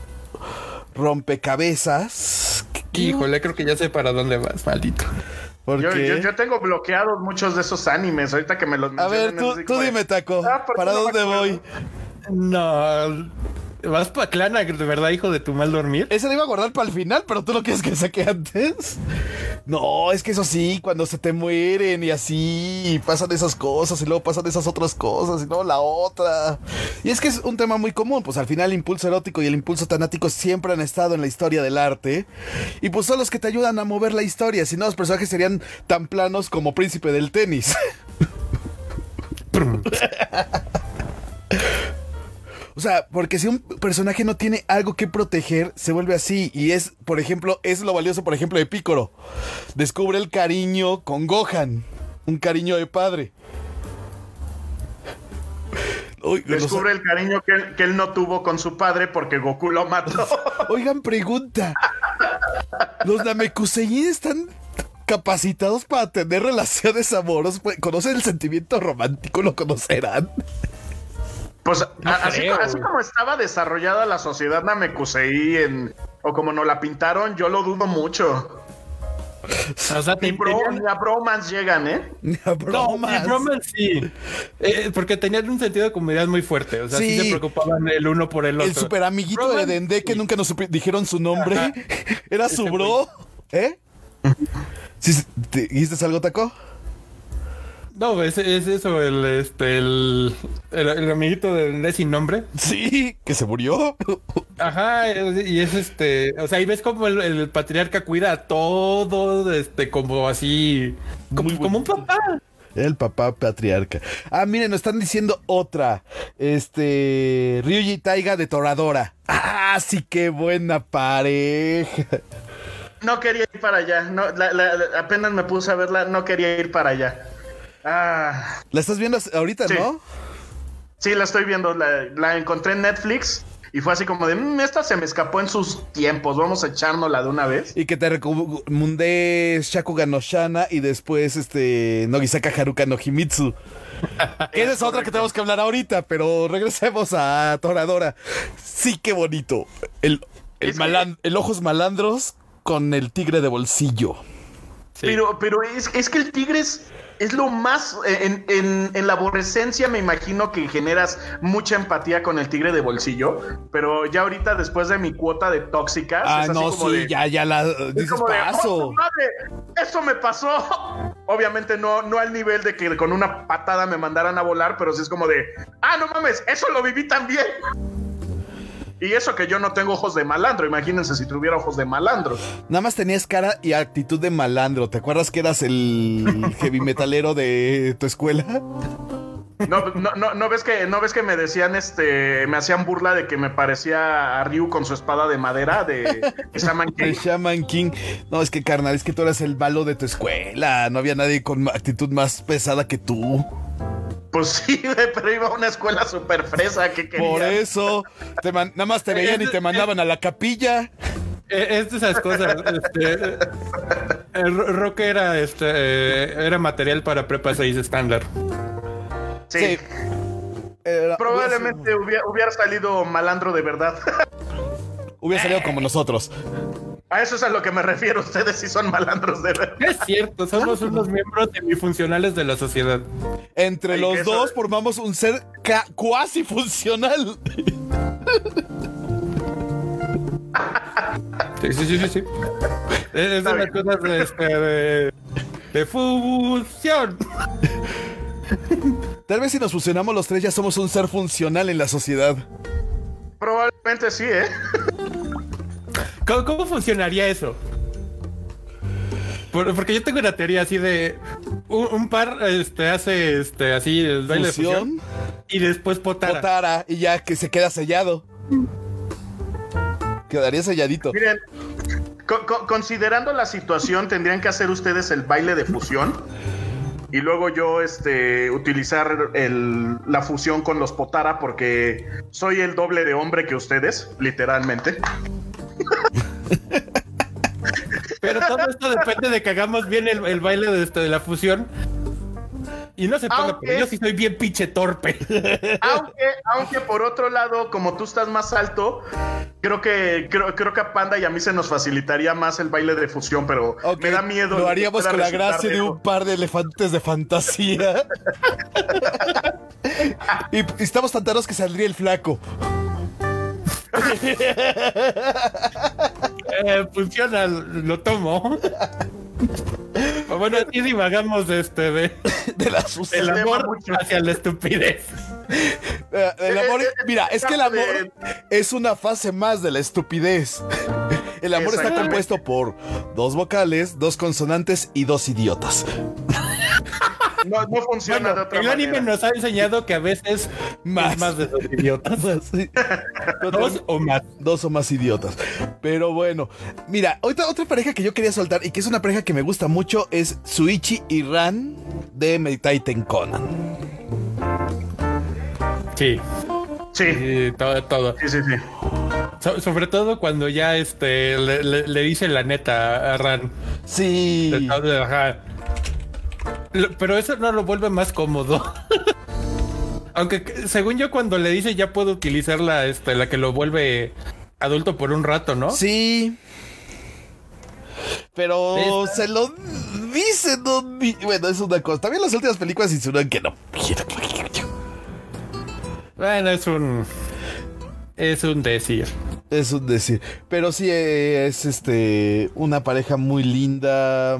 rompecabezas. Híjole, creo que ya sé para dónde vas, maldito. ¿Por Yo, yo- yo tengo bloqueados muchos de esos animes. Ahorita que me los A ver, tú, tú dime, Taco, Ah, ¿por qué ¿para no dónde voy? No, vas pa' Clana, de verdad, hijo de tu mal dormir. Ese lo iba a guardar para el final, pero tú lo quieres que saque antes. No, es que eso sí, cuando se te mueren y así, y pasan esas cosas y luego pasan esas otras cosas y luego la otra. Y es que es un tema muy común, pues al final el impulso erótico y el impulso tanático siempre han estado en la historia del arte. Y pues son los que te ayudan a mover la historia, si no los personajes serían tan planos como Príncipe del Tenis. (laughs) O sea, porque si un personaje no tiene algo que proteger, se vuelve así. Y es, por ejemplo, es lo valioso, por ejemplo, de Picoro. Descubre el cariño con Gohan. Un cariño de padre. (laughs) Uy, los- Descubre el cariño que él, que él no tuvo con su padre porque Goku lo mató. (laughs) Oigan, pregunta. ¿Los Namekusei están capacitados para tener relaciones amorosas, pues, conocen el sentimiento romántico, lo conocerán. Pues No a- así, creo, así güey. como estaba desarrollada la sociedad Namekusei en, o como nos la pintaron, yo lo dudo mucho. O sea, Ni, te- bro, tenían- ni a bromance llegan, ¿eh? Ni a No, bromas. sí, bromas sí. Eh, porque tenían un sentido de comunidad muy fuerte. O sea, sí, Sí. se preocupaban el uno por el otro. El super amiguito Bromas, de Dende que sí. nunca nos dijeron su nombre. Ajá. (laughs) Era su bro. ¿Eh? ¿Sí, ¿te ¿Dijiste algo, Taco? No, es, es eso, el, este, el, el, el amiguito de, de sin nombre. Sí, que se murió. Ajá, y es este, o sea, ahí ves como el, el patriarca cuida a todo, este, como así, como, un papá. El papá patriarca. Ah, miren, nos están diciendo otra. Este. Ryuji Taiga de Toradora. Ah, sí, qué buena pareja. No quería ir para allá. No, la- la- la- apenas me puse a verla, no quería ir para allá. Ah, La estás viendo ahorita, Sí. ¿no? sí, la estoy viendo. La, la encontré en Netflix y fue así como de, "Mm, esta se me escapó en sus tiempos. Vamos a echárnosla de una vez. Y que te recomendé Shakuga no Shana y después este Nogisaka Haruka no Himitsu. (laughs) Que Esa es otra que tenemos que hablar ahorita, pero regresemos a Toradora. Sí, qué bonito. El, malan- el ojos malandros con el tigre de bolsillo. Sí. Pero, pero es, es que el tigre es, lo más. En, en, en la aborrecencia me imagino que generas mucha empatía con el tigre de bolsillo. Pero ya ahorita, después de mi cuota de tóxicas. Ah, es así no, como sí, de- ya, ya la es dices como de, "Oh, paso. su madre, eso me pasó. (laughs) Obviamente no, no al nivel de que con una patada me mandaran a volar, pero sí es como de, ah, no mames, eso lo viví también. Y eso que yo no tengo ojos de malandro, imagínense si tuviera ojos de malandro. Nada más tenías cara y actitud de malandro. ¿Te acuerdas que eras el (laughs) heavy metalero de tu escuela? No, no, no, no ves que, no ves que me decían, este, me hacían burla de que me parecía a Ryu con su espada de madera de (laughs) Shaman King. Shaman King. No, es que carnal, es que tú eras el malo de tu escuela. No había nadie con actitud más pesada que tú. Pues sí, (laughs) pero iba a una escuela súper fresa que quería. Por eso, te man- nada más te veían y te mandaban a la capilla. Eh, Es de esas cosas, este, el ro- rock era, este, eh, era material para prepa 6 estándar. Sí. Sí. Era- Probablemente hubiera, hubiera salido malandro de verdad. Hubiera salido (laughs) como nosotros. A eso es a lo que me refiero. Ustedes sí son malandros de verdad. Es cierto, somos unos miembros semifuncionales de la sociedad. Entre Ay, los dos formamos un ser cuasi funcional. Sí, sí, sí, sí. sí. Es, bien. cosas de, este, de, de fusión. Tal vez si nos fusionamos los tres ya somos un ser funcional en la sociedad. Probablemente sí, ¿eh? ¿Cómo, cómo funcionaría eso? Por- porque yo tengo una teoría así de un, un par este hace este así el baile de Fusión, fusión y después potara. potara y ya que se queda sellado. Quedaría selladito. Miren, co- co- considerando la situación, tendrían que hacer ustedes el baile de fusión. Y luego yo este, utilizar el- la fusión con los Potara porque soy el doble de hombre que ustedes, literalmente. Pero todo esto depende de que hagamos bien el, el baile de, este, de la fusión. Y no se ponga, Aunque- porque yo sí soy bien pinche torpe. Aunque, aunque por otro lado, como tú estás más alto, creo que creo, creo que a Panda y a mí se nos facilitaría más el baile de fusión, pero me da miedo. Lo haríamos con la gracia de un par de elefantes de fantasía. y, (laughs) y estamos tan taros que saldría el flaco. (laughs) Eh, funciona, lo tomo. Bueno, así divagamos de este de, De la del amor mucho. hacia la estupidez. Eh, el amor, Eh, eh, mira, es que el amor es una fase más de la estupidez. El amor está compuesto por dos vocales, dos consonantes y dos idiotas. No, no funciona de otra el anime manera. nos ha enseñado que a veces Más. más de dos idiotas. (laughs) Sí. Dos o más. Dos o más idiotas. Pero bueno, mira, otra, otra pareja que yo quería soltar y que es una pareja que me gusta mucho es Suichi y Ran de Meditaiten Conan. Sí. Sí, todo, todo. sí, sí, sí. So- sobre todo cuando ya este le, le- le dice la neta a Ran. Sí. Ajá. Pero eso no lo vuelve más cómodo. (laughs) Aunque que- según yo cuando le dice ya puedo utilizar la, este, la que lo vuelve adulto por un rato, ¿no? Sí. Pero se lo dice, no Bueno, es una cosa. También las últimas películas insinúan que no. Bueno, es un... Es un decir. Es un decir. Pero sí eh, es este una pareja muy linda.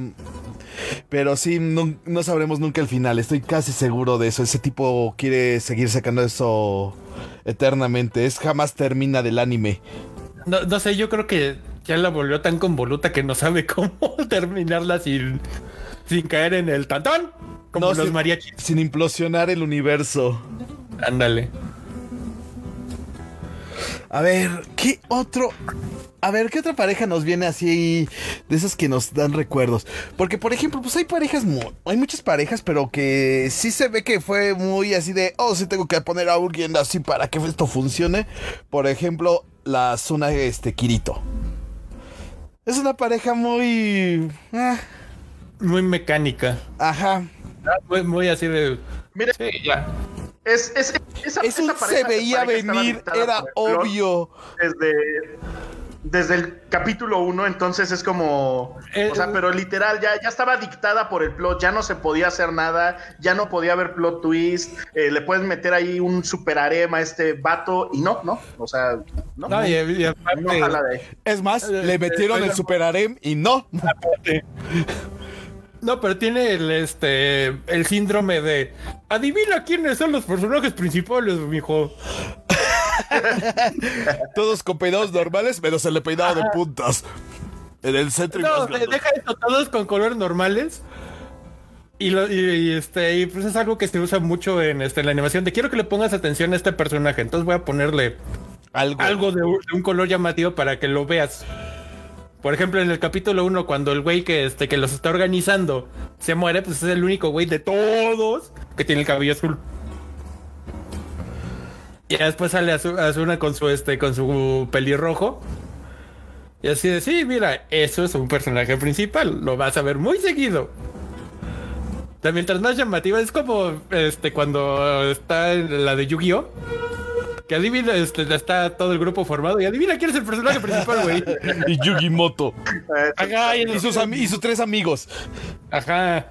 Pero sí, no, no sabremos nunca el final. Estoy casi seguro de eso. Ese tipo quiere seguir sacando eso eternamente. Es jamás termina del anime. No, no sé, yo creo que ya la volvió tan convoluta que no sabe (laughs) cómo terminarla sin, sin caer en el tantón. Como No, los sin- mariachis. Sin implosionar el universo. Ándale. A ver, ¿qué otro? A ver, ¿qué otra pareja nos viene así de esas que nos dan recuerdos? Porque, por ejemplo, pues hay parejas, hay muchas parejas, pero que sí se ve que fue muy así de, oh, sí tengo que poner a alguien así para que esto funcione. Por ejemplo, la Zuna, este, Kirito. Es una pareja muy... ah, Muy mecánica. ajá. Muy, muy así de... Mire, Sí, ya. Es, es, esa, Es un esa pareja- se veía venir, era obvio. Desde, desde el capítulo 1, entonces es como. Eh, o sea, pero literal, ya, ya estaba dictada por el plot, ya no se podía hacer nada, ya no podía haber plot twist. eh, le puedes meter ahí un super arema a este vato y no, no. O sea, no. No, y, y aparte- no jala de ahí. Es más, le Eh, metieron eh, el super harem y no. No, pero tiene el este el síndrome de adivina quiénes son los personajes principales, mijo. (laughs) Todos con peinados normales, menos el de peinado de puntas. En el centro y No, más de- grandote. deja esto todos con colores normales. Y, lo, y, y, este y pues es algo que se usa mucho en este en la animación de quiero que le pongas atención a este personaje, entonces voy a ponerle Algo. algo de un color llamativo para que lo veas. Por ejemplo, en el capítulo 1, cuando el güey que, este, que los está organizando se muere, pues es el único güey de todos que tiene el cabello azul. Y después sale Azu- Azuna con su, este, con su pelirrojo. Y así de, sí, mira, eso es un personaje principal. Lo vas a ver muy seguido. Sea, mientras más llamativa, es como este cuando está la de Yu-Gi-Oh! Que adivina, este, está todo el grupo formado y adivina quién es el personaje principal, güey. (laughs) Y Yugimoto. Eh, Ajá, y, Y sus, ami- y sus tres amigos. Ajá.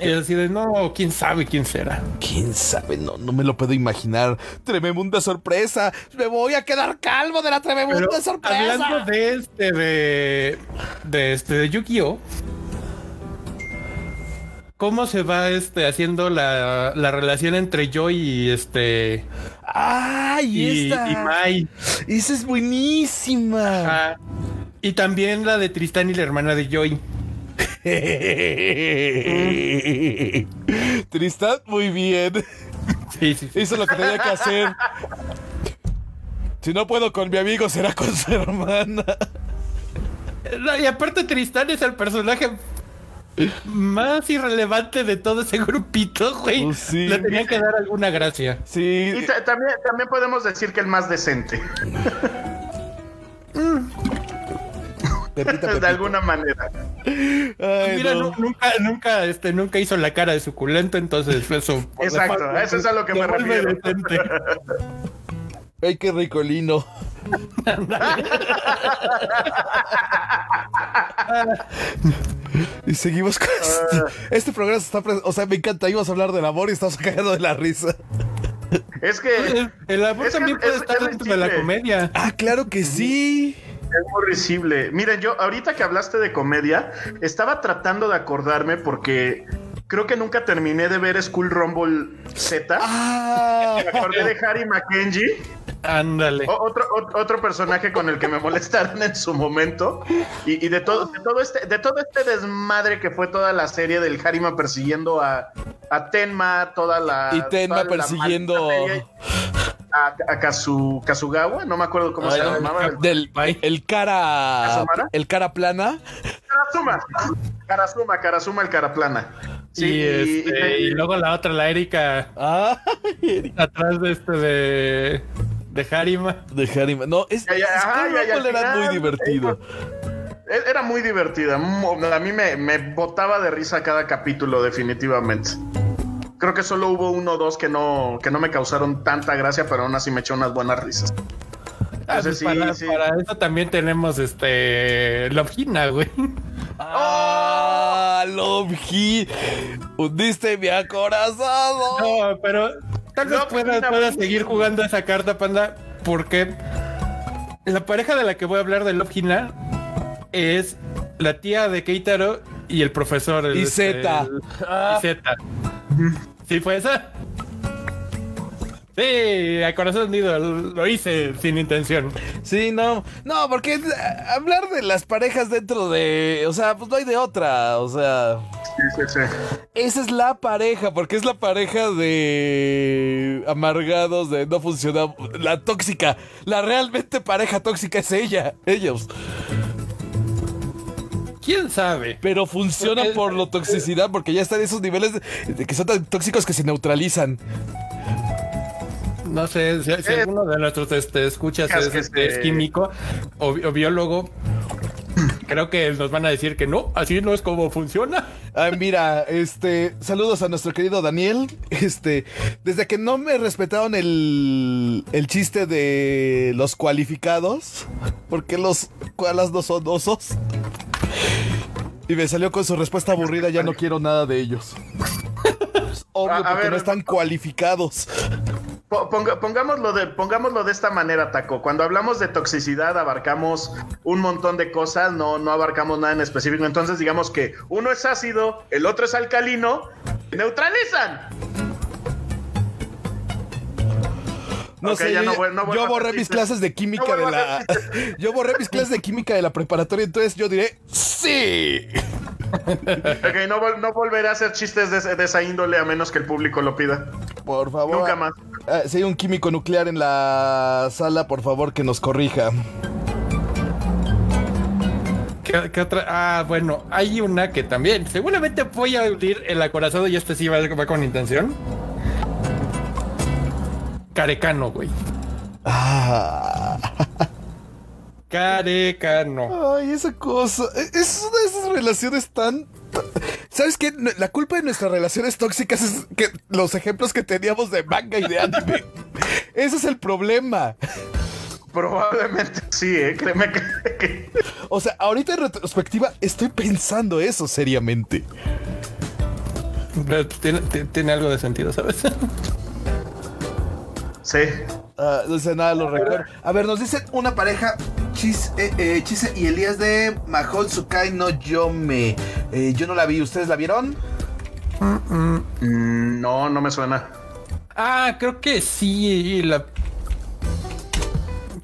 Y así de, no, quién sabe quién será. ¿Quién sabe? No, no me lo puedo imaginar. Tremenda sorpresa. Me voy a quedar calvo de la tremenda sorpresa. hablando de este, de, de este, de Yu-Gi-Oh! ¿Cómo se va este haciendo la, la relación entre Joy y este ¡Ay, y, esta! y Mai? Esa es buenísima. Ajá. Y también la de Tristán y la hermana de Joy. (laughs) Tristán, muy bien. Sí, sí, sí. Hizo lo que tenía que hacer. Si no puedo con mi amigo, será con su hermana. No, y aparte Tristán es el personaje más irrelevante de todo ese grupito, güey. Pues sí. Le tenían que dar alguna gracia. Sí. Y ta- también, también podemos decir que el más decente, Pepita, (laughs) de alguna manera. Ay, Mira, no. nunca, nunca, este, nunca hizo la cara de suculento, entonces eso. Exacto, eso es a lo que me refiero. (laughs) Ay, qué ricolino. y seguimos con este. Este programa se está. O sea, me encanta. Íbamos a hablar del amor y estamos cagando de la risa. Es que El amor Es que también es- puede es estar dentro de la comedia. Ah, claro que sí. Es muy risible. Miren, yo ahorita que hablaste de comedia, estaba tratando de acordarme porque creo que nunca terminé de ver School Rumble Z. Ah. Me acordé de Harry Mackenzie, Ándale. otro, otro personaje con el que me molestaron en su momento. Y, y de, todo, de, todo este, de todo este desmadre que fue toda la serie del Harima persiguiendo a, a Tenma, toda la. Y Tenma la persiguiendo- A, a Kazu- Kazugawa, no me acuerdo cómo se Ay, llamaba. Del, Bye. el cara. ¿Asomara? El cara plana. Karasuma. Karasuma, Karasuma el cara plana. y, Sí, y- este, y luego la otra, la Erika, Ah, atrás de este de, de Harima. de Harima. No, es, Ya, ya, es ajá, que ya, era final, muy divertido. Era muy divertida. A mí me, me botaba de risa cada capítulo, definitivamente. Creo que solo hubo uno o dos que no, que no me causaron tanta gracia, pero aún así me echó unas buenas risas. Ah, Entonces, pues sí, para, sí. para eso también tenemos este Love güey. Ah, Love He. Hundiste mi acorazado. No, pero tal vez puedas, seguir jugando esa carta, panda, porque la pareja de la que voy a hablar de Love Hina es la tía de Keitaro y el profesor. el- Y este, Zeta. el- Ah. Y Zeta. ¿Sí fue esa? Sí, a corazón unido, lo hice sin intención. Sí, no. No, porque eh, hablar de las parejas dentro de. O sea, pues no hay de otra. O sea. Sí, sí, sí. Esa es la pareja, porque es la pareja de amargados, de no funciona. La tóxica, la realmente pareja tóxica es ella, ellos. ¿Quién sabe? Pero funciona Porque- por la toxicidad, porque ya están esos niveles de, de que son tan tóxicos que se neutralizan. No sé, si, si Eh, alguno de nuestros este, escuchas es es, que este, es químico o, o biólogo, creo que nos van a decir que no, así no es como funciona. Ay, mira, este, saludos a nuestro querido Daniel. Este, desde que no me respetaron el, el chiste de los cualificados, porque los koalas no son osos. Y me salió con su respuesta aburrida, ya no quiero nada de ellos. Es obvio, A- a porque ver, no están cualificados. Ponga- pongámoslo, de, pongámoslo de esta manera, Taco. Cuando hablamos de toxicidad, abarcamos un montón de cosas, no, no abarcamos nada en específico. Entonces, digamos que uno es ácido, el otro es alcalino, neutralizan. No sé, ya yo, no no borré mis clases de química No de la. (laughs) Yo borré mis clases de química de la preparatoria, entonces yo diré sí. Ok, no, vol- no volveré a hacer chistes de, de esa índole a menos que el público lo pida. Por favor. Nunca más. Ah, si hay un químico nuclear en la sala, por favor que nos corrija. ¿Qué, qué otra? Ah, bueno, hay una que también, seguramente voy a abrir el acorazado y este sí va, va con intención. Carecano, güey. Ah. Carecano. Ay, esa cosa. e- Es una de esas relaciones tan. ¿Sabes qué? La culpa de nuestras relaciones tóxicas es que los ejemplos que teníamos de manga y de anime. (laughs) Ese es el problema. Probablemente sí, ¿eh? créeme que, que- O sea, ahorita en retrospectiva estoy pensando eso seriamente. Pero tiene- tiene algo de sentido, ¿sabes? Sí. Ah, no sé nada, lo recuerdo. A ver, nos dicen una pareja, Chis, eh, eh, Chise y Elías de Mahou Tsukai no Yome. Eh, yo no la vi, ¿ustedes la vieron? Mm, no, no me suena. Ah, creo que sí. La...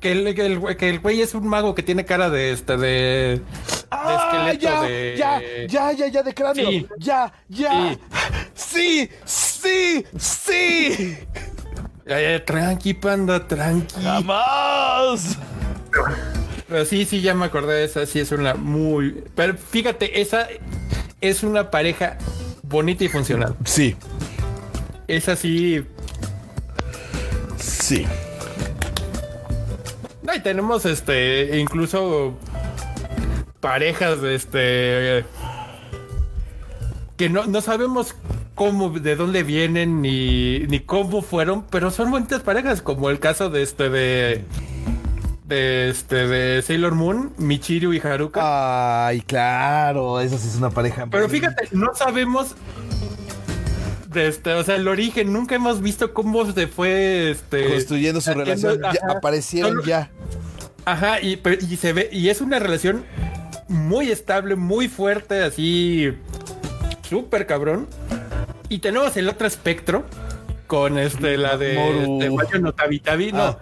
Que el, que, el, güey- que el güey es un mago que tiene cara de este de, de Ah, esqueleto ya, de. ya, ya, ya, ya, de cráneo. Sí. Ya, ya. Sí, sí, sí. Ya, tranqui, panda, tranqui. Jamás. Pero sí, sí, ya me acordé de esa. Sí, es una muy. Pero fíjate, esa es una pareja bonita y funcional. Sí, Esa sí. sí. Y tenemos este. Incluso parejas de este. Que no, no sabemos cómo, de dónde vienen ni, ni cómo fueron, pero son bonitas parejas, como el caso de este de. De este de Sailor Moon, Michiru y Haruka. Ay, claro, esa sí es una pareja. Pero fíjate, no sabemos de este, o sea, el origen, nunca hemos visto cómo se fue este Construyendo su relación, ya aparecieron Solo- ya. Ajá, y, y se ve, y es una relación muy estable, muy fuerte, así súper cabrón. Y tenemos el otro espectro con este, la de Moru. este, Wayo no. Ah.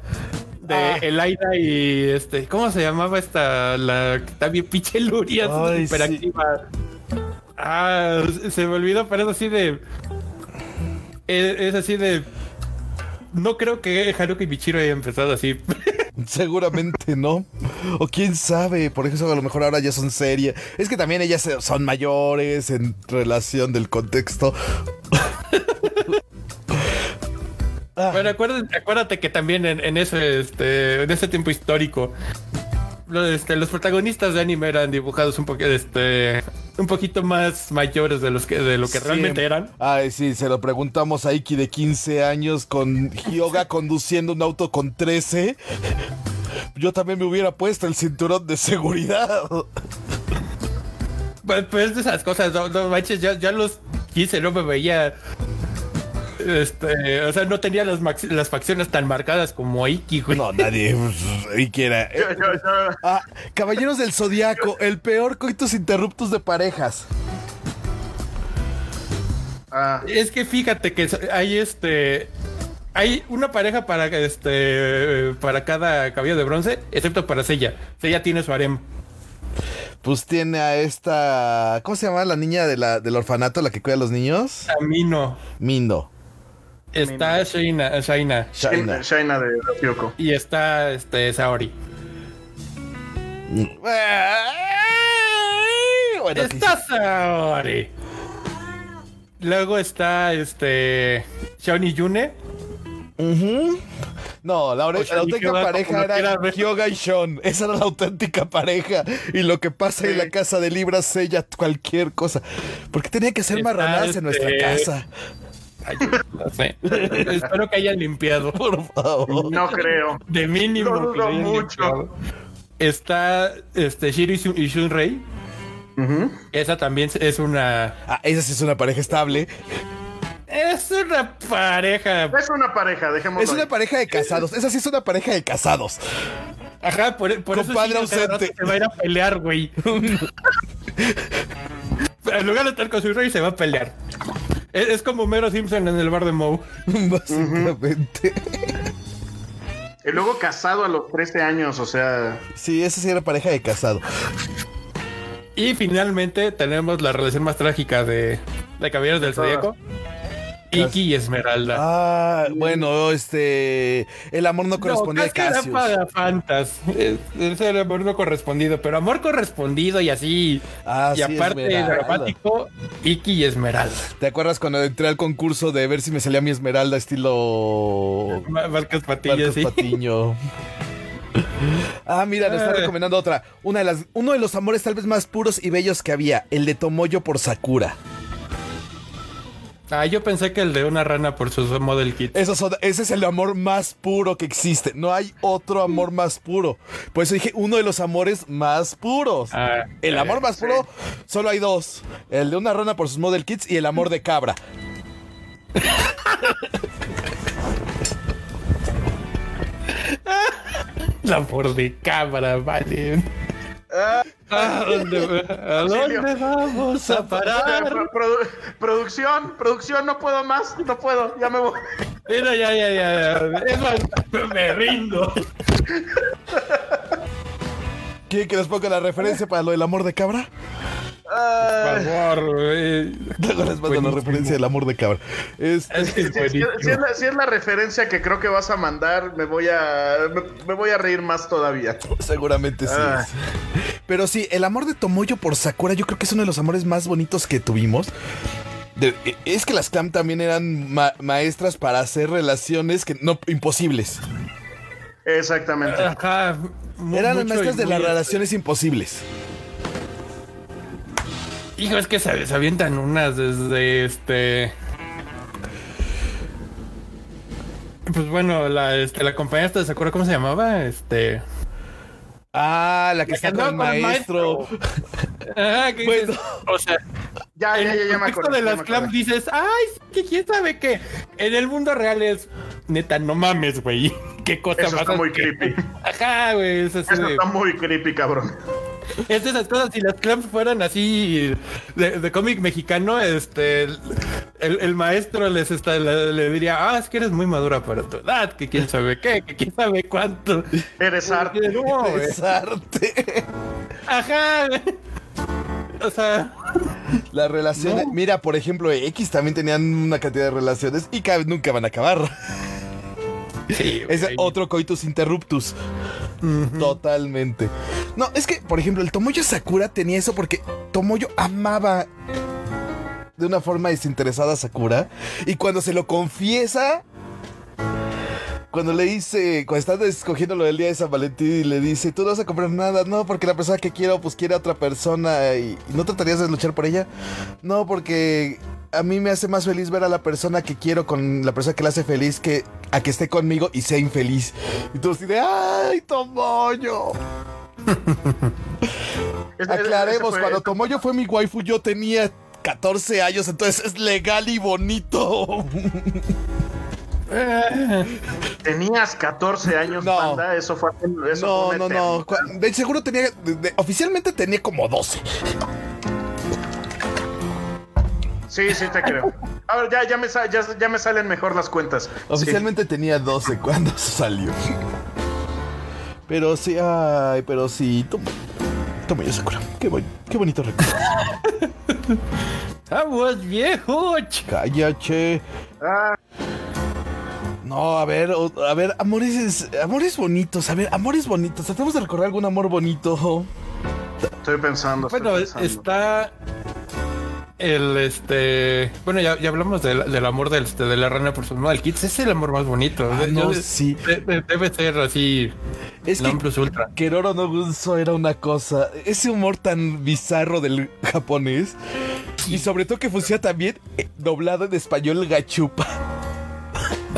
De Ah. Elaida y este, ¿cómo se llamaba esta? La bien pinche luria, hiperactiva. Ah, se me olvidó, pero es así de. Es, es así de. No creo que Haruka y Michiro hayan empezado así. (laughs) (laughs) Seguramente no. O quién sabe, por eso a lo mejor ahora ya son serias. Es que también ellas son mayores en relación del contexto. (laughs) Bueno, acuérdate, acuérdate que también en, en ese, este, en ese tiempo histórico, este, los protagonistas de anime eran dibujados un poquito, este, un poquito más mayores de los que, de lo que realmente eran. Ay, sí, se lo preguntamos a Iki de 15 años con Hyoga (laughs) conduciendo un auto con 13. Yo también me hubiera puesto el cinturón de seguridad. Pues, pues de esas cosas, no, no manches, ya, los 15 no me veía. Este, o sea, no tenía las, las facciones tan marcadas como Iki, güey. No, nadie. pues, Iki era. Yo- yo- yo- Ah, Caballeros del Zodiaco, el peor coitus interruptus de parejas. ah, Es que fíjate que hay este. Hay una pareja para este. Para cada cabello de bronce, excepto para Sella. Sella tiene su harem. Pues tiene a esta. ¿Cómo se llama la niña de la, del orfanato, la que cuida a los niños? Camino. Mindo. Está Shaina, Shaina. Shaina. Shaina de Ryoko. Y está este Saori. Bueno, sí, Está Saori. Luego está este. Shaoni Yune. No, la, ore- O sea, la auténtica pareja era. Hyoga y Sean. Esa era la auténtica pareja. Y lo que pasa en la casa de Libra sella cualquier cosa. ¿Por qué tenía que ser marranadas en nuestra este, casa? Ay, no sé. (laughs) Espero que hayan limpiado. (laughs) Por favor. No creo. De mínimo. Hayan mucho. limpiado. Está este Shiro y Shun- y Shunrei. Ujú. Esa también es una. Ah, esa sí es una pareja estable. Es una pareja. Es una pareja, dejemos. Es una pareja de casados. Esa sí es una pareja de casados. Ajá, por, por eso Compadre ausente. se va a ir a pelear, güey. (laughs) en lugar de estar con su rey, se va a pelear. Es, es como Mero Simpson en el bar de Moe. (laughs) Básicamente. Y luego casado a los 13 años, o sea. Sí, esa sí era pareja de casado. Y finalmente tenemos la relación más trágica de, de Caballeros del Zodíaco. Iki y Esmeralda. Ah, bueno, este. El amor no casi era Cassius. para Fantas. Es, es el amor no correspondido, pero amor correspondido y así. Ah, y sí, aparte Esmeralda. dramático, Iki y Esmeralda. ¿Te acuerdas cuando entré al concurso de ver si me salía mi esmeralda estilo Ma- Marcas Marcos sí. Patiño? Ah, mira, nos está Ah. recomendando otra. Una de las, uno de los amores tal vez más puros y bellos que había, el de Tomoyo por Sakura. Ah, yo pensé que el de una rana por sus model kits. Esos son- ese es el amor más puro que existe. No hay otro amor más puro. Por eso dije uno de los amores más puros. Ah, el amor más sí. puro, solo hay dos. El de una rana por sus model kits y el amor de cabra. (laughs) La por de cámara, vale. ¿A dónde, a dónde vamos a (laughs) parar? pro- produ- producción, producción, no puedo más, no puedo, ya me voy. Mira, ya, ya, ya. ya. Es más, me rindo. ¿Quieren que les ponga la referencia para lo del amor de cabra? Por favor, güey. Luego les mando la referencia del amor de cabra. Este, Es que es Si, si- buenísimo. si es la, si es la referencia que creo que vas a mandar, me voy a me, me voy a reír más todavía. seguramente sí. Ah. Pero sí, el amor de Tomoyo por Sakura yo creo que es uno de los amores más bonitos que tuvimos. De- es que las Clam también eran ma- maestras para hacer relaciones que no imposibles. Exactamente. Ajá. Eran las maestras de las relaciones imposibles. Hijo, es que se, se avientan unas desde este. Pues bueno, la, este, la compañera esta de Sakura, ¿cómo se llamaba? Este. Ah, la que La está que con el andaba con el maestro. Ah, (laughs) que Bueno. dices, o sea, Ya, ya, ya, el ya me acordé. de las acordé. dices, ay, que quién sabe qué. En el mundo real es neta, no mames, güey. (laughs) Qué cosa Eso más. está muy creepy. Ajá, güey. Eso está muy creepy, cabrón. Es de esas cosas. Si las clams fueran así de, de cómic mexicano, este. El, el maestro les está, le, le diría, ah, es que eres muy madura para tu edad, que quién sabe qué, que quién sabe cuánto. Eres arte. No, güey. Es arte. Ajá. O sea, Las relaciones. Mira, por ejemplo, X también tenían una cantidad de relaciones y nunca van a acabar. Sí, Es otro coitus interruptus. Totalmente. No, es que, por ejemplo, el Tomoyo Sakura tenía eso porque Tomoyo amaba de una forma desinteresada a Sakura. Y cuando se lo confiesa, cuando le dice, cuando están escogiendo lo del día de San Valentín y le dice, tú no vas a comprar nada, no, porque la persona que quiero, pues quiere a otra persona y, y no tratarías de luchar por ella. No, porque a mí me hace más feliz ver a la persona que quiero con la persona que la hace feliz que a que esté conmigo y sea infeliz. Y tú así de, ¡ay, Tomoyo! (laughs) Aclaremos, cuando Tomoyo fue mi waifu yo tenía 14 años, entonces es legal y bonito. (laughs) (laughs) Tenías 14 años, No. panda. Eso fue. Eso no, fue no, no. De seguro tenía, de- de- oficialmente tenía como 12. Sí, sí, te creo. Ahora ya, ya, me, ya, ya me salen mejor las cuentas. Oficialmente tenía 12 cuando (laughs) salió. Pero sí, ay, pero sí, Tomo, Tomoyo Sakura. Qué, buen- qué bonito recuerdo. (laughs) ¡Estamos viejos! Cállate. Ah, No, a ver, o- a ver, amores, amores bonitos, a ver, amores bonitos. Tratemos de recordar algún amor bonito. estoy pensando. estoy Bueno, pensando. está el este. Bueno, ya, ya hablamos del, del amor del, este, de la rana por su mamá del Kids. Es el amor más bonito. Ah, Yo- no, sí. de- de- debe ser así. Es que plus ultra. Keroro no Gunso era una cosa. Ese humor tan bizarro del japonés. Y sobre todo que funciona también eh, doblado en español gachupa.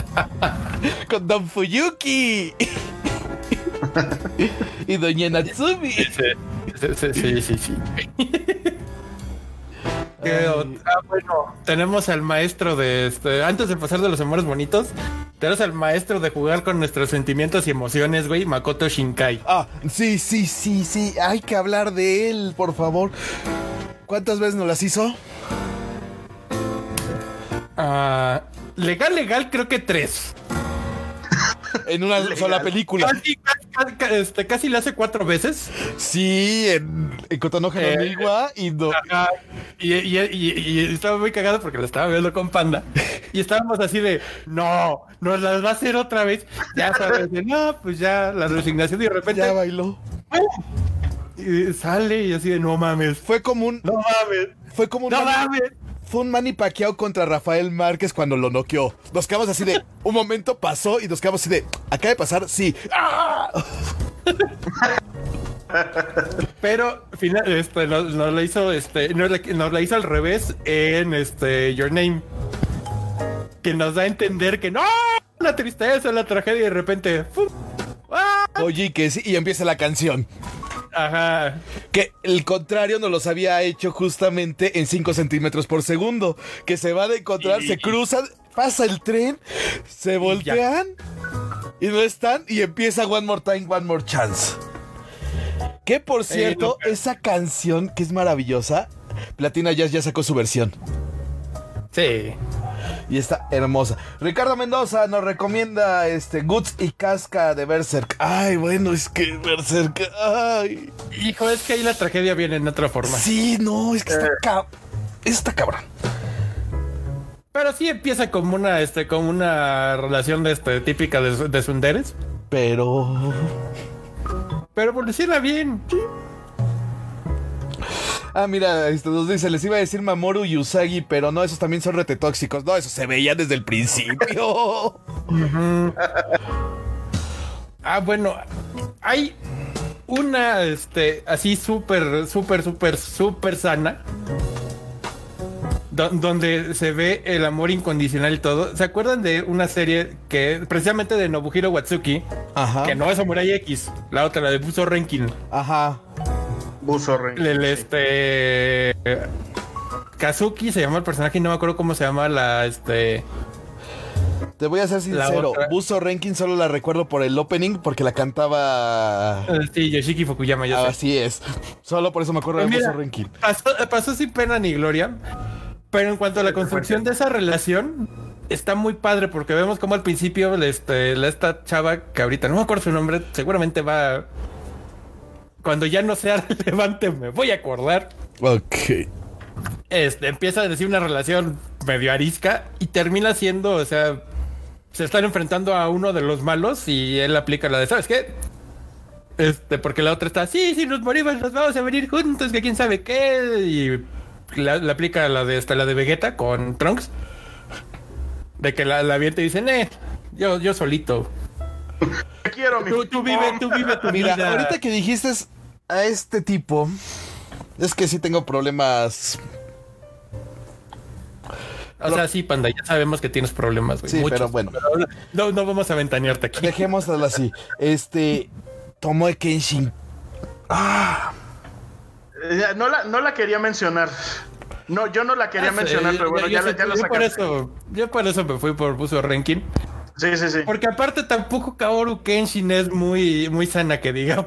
(laughs) Con Don Fuyuki. y Doña Natsumi. Sí, sí, sí, sí, sí. ¿Qué ot- ah, bueno, tenemos al maestro de este. Antes de pasar de los amores bonitos, tenemos al maestro de jugar con nuestros sentimientos y emociones, güey, Makoto Shinkai. Ah, sí, sí, sí, sí. Hay que hablar de él, por favor. ¿Cuántas veces nos las hizo? Ah, legal, legal, creo que tres. En una Legal. sola película. Casi, casi, casi, este, casi le hace cuatro veces. Sí, en, en Kotonoha no Eh, y no. Y, y- y- y estaba muy cagado porque lo estaba viendo con Panda. Y estábamos así de, no, nos las va a hacer otra vez. Ya sabes, de, no, pues ya la resignación y de repente Ya bailó. y sale y así de, no mames. Fue como un. No mames. Fue como un. No mames. Fue un Manny Pacquiao contra Rafael Márquez cuando lo noqueó. Nos quedamos así de. (laughs) Un momento pasó y nos quedamos así de. ¿Acaba de pasar? Sí. ¡Ah! (laughs) Pero final, este, nos, nos la hizo, este, nos la hizo al revés en este Your Name. Que nos da a entender que no, la tristeza, la tragedia y de repente. ¡fum! ¡ah! Oye, que sí. Y empieza la canción. Ajá. Que el contrario nos los había hecho justamente en 5 centímetros por segundo. Que se van a encontrar, se cruzan, pasa el tren, se voltean y no están. Y empieza One More Time, One More Chance. Que por cierto, esa canción que es maravillosa, Platina Jazz ya sacó su versión. Sí. Y está hermosa. Ricardo Mendoza nos recomienda este Guts y Casca de Berserk. Ay, bueno, es que Berserk. Ay. Hijo, es que ahí la tragedia viene en otra forma. Sí, no, es que está cab- está cabrón. Pero sí empieza como una, este, como una relación de este, típica de, de Sunderes. Pero. Pero evoluciona bien. Sí. Ah, mira, esto nos dice, les iba a decir Mamoru y Usagi, pero no, esos también son retetóxicos. No, eso se veía desde el principio. Ah, bueno, hay una, este, así súper, súper, súper, súper sana. do- donde se ve el amor incondicional y todo. ¿Se acuerdan de una serie que, precisamente de Nobuhiro Watsuki, Ajá. que no es Samurai X, la otra, la de Buzo Renkin? Ajá. Buzo Rey. El, este. Kazuki se llama el personaje y no me acuerdo cómo se llama la, este. Te voy a ser sincero. Buzo Rankin solo la recuerdo por el opening porque la cantaba. eh, Sí, Yoshiki Fukuyama, yo sé. Así es. Solo por eso me acuerdo de Pues mira, Buzo Rankin. pasó, pasó sin pena ni gloria. Pero en cuanto a la construcción de esa relación, está muy padre porque vemos como al principio este, la- esta chava que ahorita no me acuerdo su nombre, seguramente va. Cuando ya no sea (laughs) relevante, me voy a acordar. Ok. Este, empieza a decir una relación medio arisca y termina siendo, o sea, se están enfrentando a uno de los malos y él aplica la de, ¿sabes qué? Este, porque la otra está, sí, sí, nos morimos, nos vamos a venir juntos, que quién sabe qué. Y la, la aplica la de esta, la de Vegeta con Trunks. De que la, la avienta y dicen, eh, yo, yo solito. Te quiero, mi Tú, tú vive, tú vive tu Mira, vida. ahorita que dijiste a este tipo, es que sí tengo problemas. O sea, sí, panda, ya sabemos que tienes problemas, güey. Sí, muchos. pero bueno. Pero no, no vamos a ventanearte aquí. Dejémoslo así. Este. Tomoe Kenshin. Ah, Eh, No la, no la quería mencionar. No, yo no la quería Ah, mencionar, sí, pero bueno, yo- ya, yo la- ya la yo por sacaste. eso, yo por eso me fui por puso ranking. Sí, sí, sí. Porque aparte tampoco Kaoru Kenshin es muy, muy sana que digamos.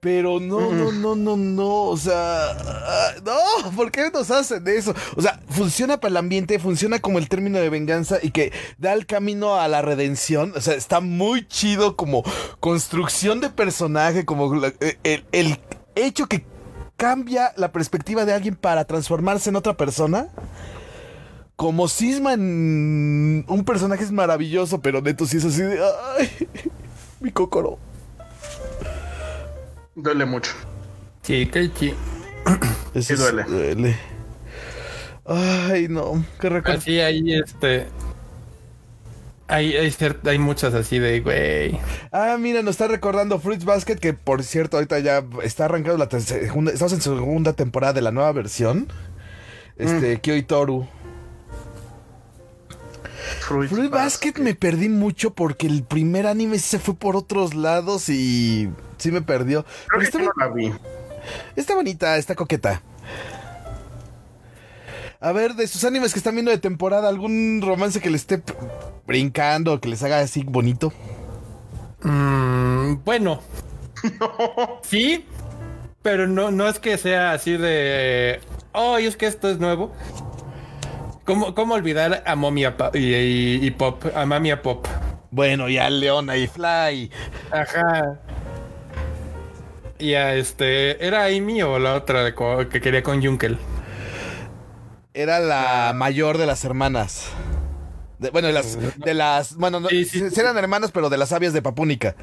pero no, no, no, no, no. O sea. ah, No, ¿por qué nos hacen eso? O sea, funciona para el ambiente, funciona como el término de venganza y que da el camino a la redención. O sea, está muy chido como construcción de personaje, como eh, el, el hecho que cambia la perspectiva de alguien para transformarse en otra persona. Como Sisma en un personaje es maravilloso, pero neto sí es así de. ¡Ay! Mi cocoro. Duele mucho. Sí, que (coughs) sí. Duele. duele. Ay, no. Qué recuerdo. Así hay este. Hay, hay, hay muchas así de güey. Ah, mira, nos está recordando Fruits Basket, que por cierto, ahorita ya está arrancando la tercera- segunda, estamos en segunda temporada de la nueva versión. Este, Mm. Kyo y Toru. Fruit, Fruit Basket me perdí mucho porque el primer anime se fue por otros lados y sí me perdió. Creo Pero que está, no la vi. está bonita, está coqueta. A ver, de sus animes que están viendo de temporada, ¿algún romance que le esté brincando, que les haga así bonito? Mm, bueno. (laughs) Sí, pero no, no es que sea así de. Oh, es que esto es nuevo. ¿Cómo, cómo olvidar a Momia y, y- y Pop? A Mamia Pop. Bueno, y a Leona y Fly. Ajá. Y a este. ¿Era Amy o la otra que quería con Junkel? Era la mayor de las hermanas. De- bueno, de las, de las, bueno, no, Sí, sí, eran hermanas, pero de las sabias de Papúnica.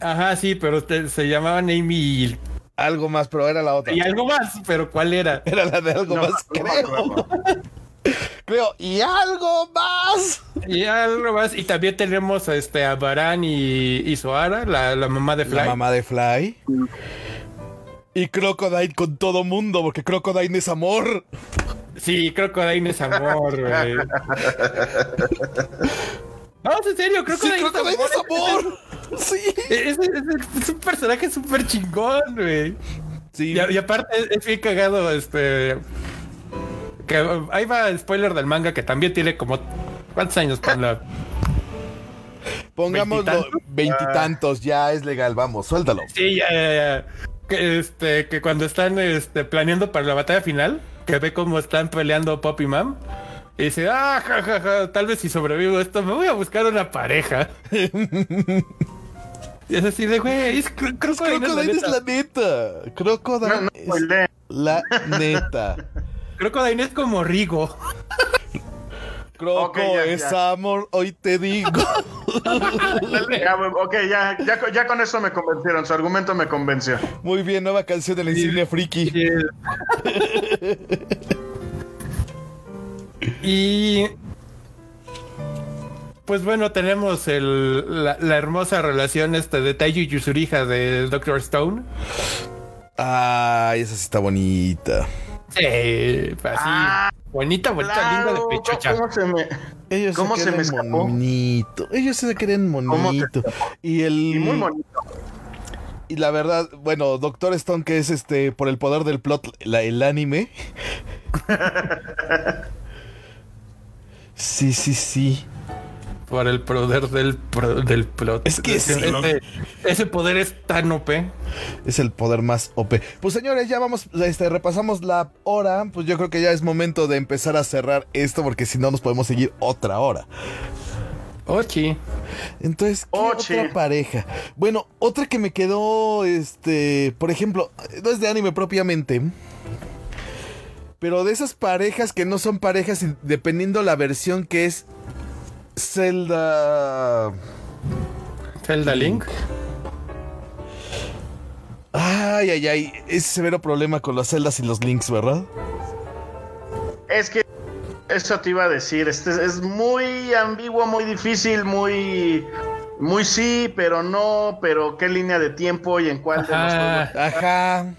Ajá, sí, pero te- se llamaban Amy y, Algo más, pero era la otra. y algo más, pero ¿cuál era? Era la de algo No, más, creo. Creo. Y algo más. Y algo más. Y también tenemos a, este, a Baran y, y Soara, la, la mamá de Fly. La mamá de Fly. Y Crocodile con todo mundo, porque Crocodile es amor. Sí, Crocodile es amor, güey. No, en serio, Sí, Crocodile Crocodile es amor. Sí. Es, es- es un personaje súper chingón, güey. Sí. Y, y aparte es bien cagado, este... Que ahí va spoiler del manga que también tiene como... ¿Cuántos años con la...? Pongámoslo ¿Veintitantos? veintitantos, ya es legal, vamos, suéltalo. Sí, ya, ya, ya. Que, este, que cuando están este, planeando para la batalla final, que ve cómo están peleando Pop y Mam, y dice, ah, ja, ja, ja, tal vez si sobrevivo esto, me voy a buscar una pareja. (laughs) y es así de, güey, es cr- Crocodile, no es la Crocodile es neta. la neta. Crocodile No, no, es la neta. (laughs) Crocodile es como Rigo. Croco Ok, ya, es ya. amor, hoy te digo. Ya, ok, ya, ya, con- ya con eso me convencieron. Su argumento me convenció. Muy bien, nueva canción de la insignia friki. Y... Pues bueno, tenemos el, la, la hermosa relación este de Taiju y Yusuriha de Doctor Stone. Ay, esa sí está bonita. Sí, así. Ah, bonita, bonita, linda de pechocha. ¿Cómo se me... Ellos ¿Cómo se se me quieren escapó? monito. Ellos se quieren ¿Cómo se monito. Y el Y muy bonito. y la verdad, bueno, Doctor Stone que es este por el poder del plot la- el anime. (laughs) sí, sí, sí. Por el poder del, pro- del plot. Es que ese, sí. ese- ese poder es tan OP. Es el poder más OP. Pues señores, ya vamos, este, repasamos la hora. Pues yo creo que ya es momento de empezar a cerrar esto porque si no nos podemos seguir otra hora. Ochi. Entonces, ¿qué Oche. otra pareja? Bueno, otra que me quedó, este, por ejemplo, no es de anime propiamente, pero de esas parejas que no son parejas dependiendo la versión que es Zelda... Zelda Link. Ay, ay, ay. Ese severo problema con las celdas y los links, ¿verdad? Es que eso te iba a decir. Este es muy ambiguo, muy difícil, muy. Muy sí, pero no, pero qué línea de tiempo y en cuál de los Ajá. Ajá.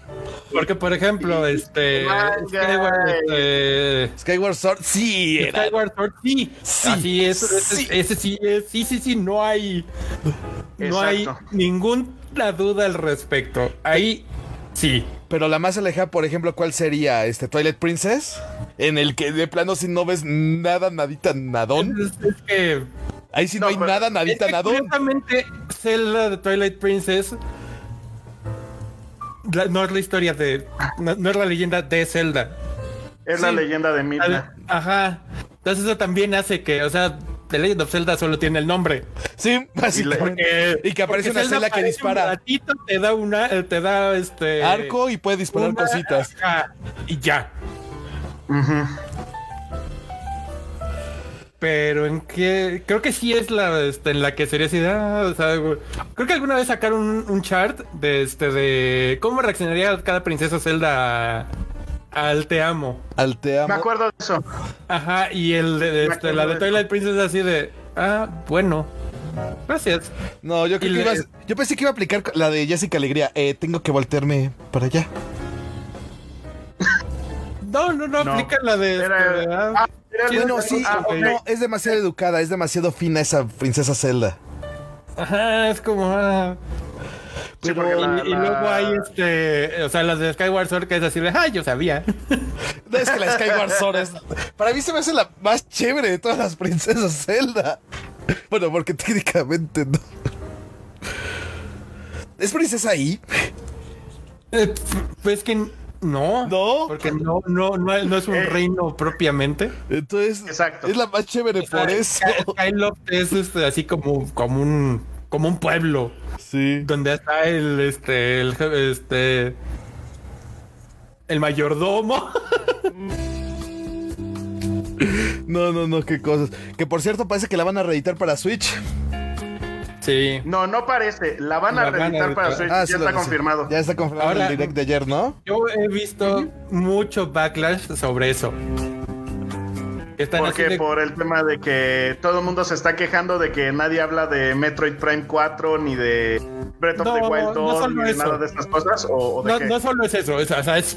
Porque, por ejemplo, este. Skyward, este, Skyward Sword, sí. era. Skyward Sword, sí. Sí, Así es. Ese, sí. ese sí es. Sí, sí, sí. No hay. No hay ninguna duda al respecto. Ahí sí. Pero la más alejada, por ejemplo, ¿cuál sería? Este Twilight Princess, en el que de plano si no ves nada, nadita, nadón. Es, es que. Ahí sí no, No, hay pero- nada, nadita, nadón. curiosamente, Zelda de Twilight Princess. la- no es la historia de. No, no es la leyenda de Zelda. Es la leyenda de Midna. Ajá. Entonces eso también hace que, o sea, The Legend of Zelda solo tiene el nombre. Sí, básicamente. Y que aparece una celda que dispara Un ratito, te da una, eh, te da este arco y puede disparar una- cositas. ajá, y ya. Ujú. Pero en qué, creo que sí es la, este, en la que sería así, ah, o sea, güey. creo que alguna vez sacaron un, un chart de este de cómo reaccionaría cada princesa Zelda a- al te amo. Al te amo. Me acuerdo de eso. Ajá, y el de, este, la de de Twilight Princess así de, ah, bueno. Gracias. No, yo creo que le- ibas- Yo pensé que iba a aplicar la de Jessica Alegría. Eh, tengo que voltearme para allá. No, no, no, No. aplica la de. Era- este, ah, ah, sí, Bueno, sí, ah, no, es demasiado educada, es demasiado fina esa princesa Zelda. Ajá, es como. ah. Sí, y, la- y la- luego hay este. O sea, las de Skyward Sword que es así de. Ah, yo sabía. (laughs) No, es que la Skyward Sword es. Para mí se me hace la más chévere de todas las princesas Zelda. Bueno, porque técnicamente no. ¿Es princesa ahí? Eh, pues que no. No. Porque no, no, no, no es un Eh. reino propiamente. Entonces, Exacto. es la más chévere por eso. Es este, así como, como un. Como un pueblo. Sí. Donde está el este. El, este. El mayordomo. (laughs) No, no, no, qué cosas. Que por cierto, parece que la van a reeditar para Switch. Sí. No, no parece. La van a La van a reeditar para. Switch. Ah, ya sí, está confirmado. Ya está confirmado Ahora- el direct de ayer, ¿no? Yo he visto mucho backlash sobre eso. Están Porque de- por el tema de que todo el mundo se está quejando de que nadie habla de Metroid Prime 4 ni de Breath of No, the Wild no 2 solo ni de eso. nada de estas cosas o, o de no, qué? no solo es eso, es, o sea, es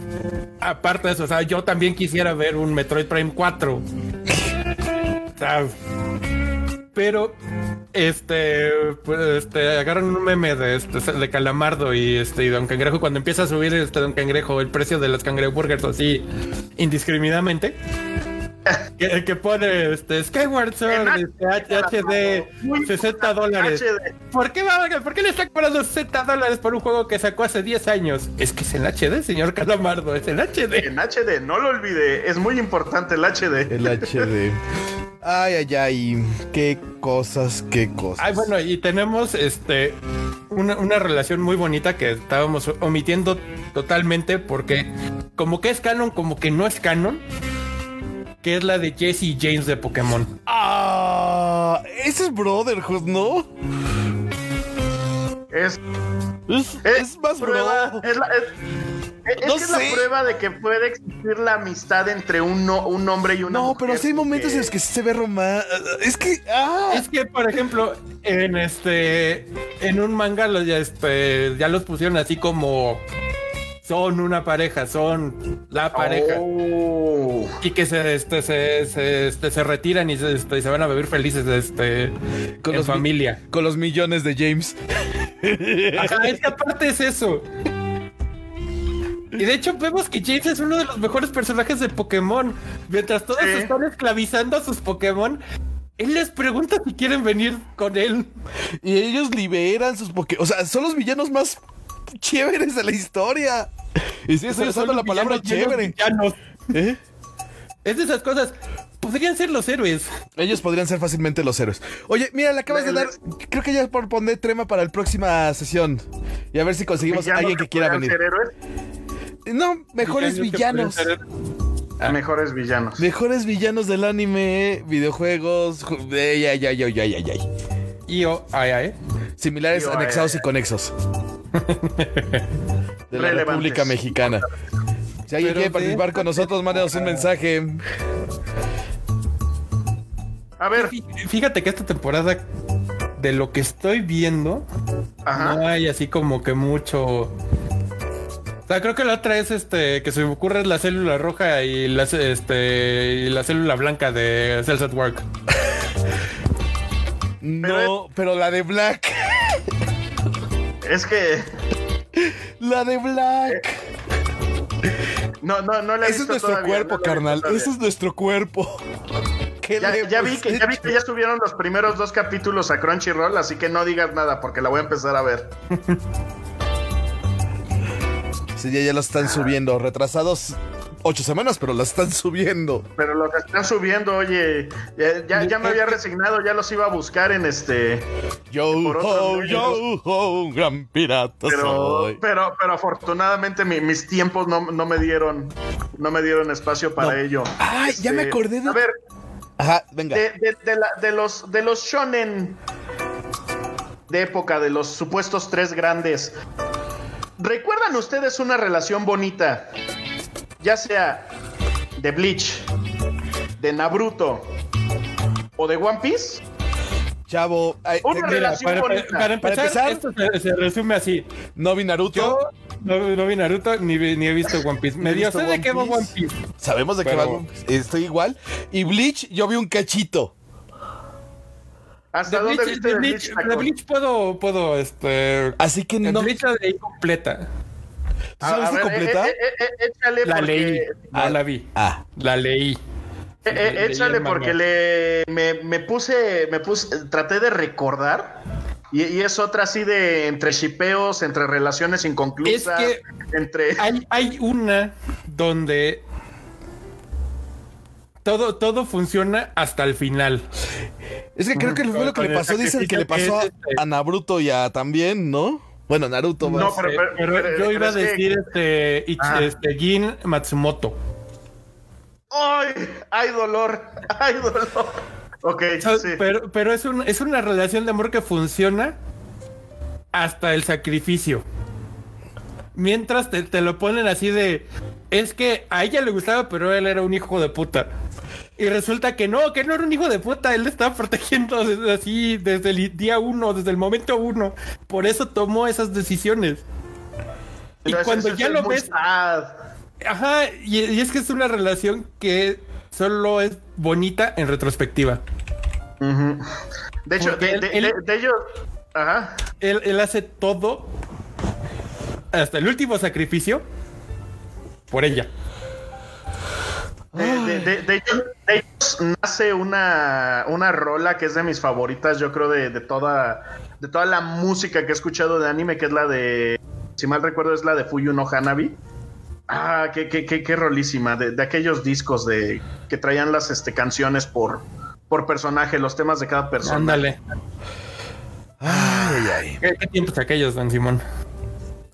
aparte de eso, o sea, yo también quisiera ver un Metroid Prime 4. (laughs) O sea, pero este, pues, este agarran un meme de este de Calamardo y este y Don Cangrejo cuando empieza a subir este Don Cangrejo el precio de las cangreburgers así indiscriminadamente. Que, que pone este Skyward Sword En este, HD Muy 60 dólares. ¿Por qué, va- ¿Por qué le está cobrando 60 dólares por un juego que sacó hace 10 años? Es que es en HD, señor Calamardo, es en HD. En HD, no lo olvide, es muy importante el HD. El HD. (laughs) Ay, ay, ay. Qué cosas, qué cosas. Ay, bueno, y tenemos este una, una relación muy bonita que estábamos omitiendo totalmente porque como que es canon, como que no es canon, que es la de Jesse y James de Pokémon. Ah, ese es Brotherhood, ¿no? Es, Es, es, es más prueba, bro. es, la, es- es No que es la prueba de que puede existir la amistad entre un, no- un hombre y una No, mujer. pero sí hay momentos en los que sí se ve román. Es que. Ah, Es que, por ejemplo, en este, en un manga los, ya, este, ya los pusieron así como son una pareja, son la pareja. Oh. Y que se, este, se, se, este, se retiran y se, este, se van a vivir felices este, Con en los familia. con los millones de James. Ajá, es que aparte es eso. Y de hecho vemos que James es uno de los mejores personajes de Pokémon. Mientras todos están esclavizando a sus Pokémon, él les pregunta si quieren venir con él. Y ellos liberan sus Pokémon. O sea, son los villanos más chéveres de la historia. Y sí, estoy usando la palabra chévere. ¿Eh? Es de esas cosas. Podrían ser los héroes. Ellos podrían ser fácilmente los héroes. Oye, mira, le acabas de dar. Creo que ya por poner trema para la próxima sesión. Y a ver si conseguimos a alguien que quiera podrían venir. ser héroes, No, mejores que villanos. mejores villanos. Mejores villanos del anime, videojuegos. ju- Ay, ay, ay, ay, ay, ay, ay. Y o ay, ay. Similares, Yo, ay, anexados ay, y conexos. (laughs) de la. República Mexicana. Si alguien Pero quiere de participar con nosotros, mándenos un mensaje. A ver, Fí- Fíjate que esta temporada, de lo que estoy viendo, Ajá. no hay así como que mucho. O sea, creo que la otra es este que se me ocurre es la célula roja y la, este, y la célula blanca de Cells at Work. (laughs) No, pero la de Black. es que La de Black. no, no, no la he Ese es visto nuestro todavía, cuerpo, no carnal. Ese es nuestro cuerpo. ¿Qué Ya, le ya hemos vi que, ya vi que ya subieron los primeros dos capítulos a Crunchyroll, así que no digas nada porque la voy a empezar a ver. Sí, ya, ya lo están subiendo. Retrasados ocho semanas, pero lo están subiendo. Pero los están subiendo, oye, ya, ya, ya me había resignado, ya los iba a buscar en este, Yo, ho, yo, ho, un gran pirata pero, soy. pero, pero afortunadamente mi- mis tiempos no, no me dieron, no me dieron espacio para No. ello. Ay, ya me acordé de- A ver, Ajá, venga. de, de- de la- de los de los shonen de época, de los supuestos tres grandes. ¿Recuerdan ustedes una relación bonita? Ya sea de Bleach, de Naruto o de One Piece. Chavo, ay, Una Mira, relación para, bonita. para empezar, empezar- esto se, se resume así. no vi Naruto. Yo no, no vi Naruto ni, vi- ni he visto One Piece. (laughs) Me dio sé de One qué va Piece. One Piece. Sabemos de qué va. Estoy igual. Y Bleach, yo vi un cachito. ¿Hasta De dónde Bleach, viste de de Bleach, Bleach? de? Bleach puedo, puedo, este... Así que no. Bleach la leí completa. ¿Tú sabes A- a si ver, completa? eh, eh, eh, échale La porque- leí, no la vi. Ah, La leí. Eh, eh, Leí échale porque le me, me puse, me puse, traté de recordar y, y es otra así de entre shipeos, entre relaciones inconclusas, Es entre (laughs) Hay, hay una donde todo, todo funciona hasta el final. es que creo que fue lo que le pasó. Dicen que le pasó que es este. a, a Naruto y a también, ¿no? Bueno, Naruto. No, más. pero- Eh, pero, pero- yo pero iba a que- decir este, Ich- Ah. este Gin Matsumoto. ¡ay! ¡Hay dolor! ¡Hay dolor! Ok, sí. Pero, pero es, un- es una relación de amor que funciona hasta el sacrificio. Mientras te, te lo ponen así de... Es que a ella le gustaba, pero él era un hijo de puta. Y resulta que no, que no era un hijo de puta. Él le estaba (laughs) protegiendo desde así desde el día uno, desde el momento uno. Por eso tomó esas decisiones. Y cuando ya lo ves... sad. Ajá, y, y es que es una relación que solo es bonita en retrospectiva. De hecho, de, él- de- él- de- de ello, ajá. Él, él hace todo hasta el último sacrificio por ella. De, ellos, ellos nace una, una rola que es de mis favoritas, yo creo, de, de toda, de toda la música que he escuchado de anime, que es la de, si mal recuerdo, es la de Fuyu no Hanabi. Ah, qué, qué, qué, qué rolísima, de, de aquellos discos de que traían las este, canciones por, por personaje, los temas de cada persona. Ándale. Ay, ay, ay. ¿Qué, qué tiempos aquellos, don Simón?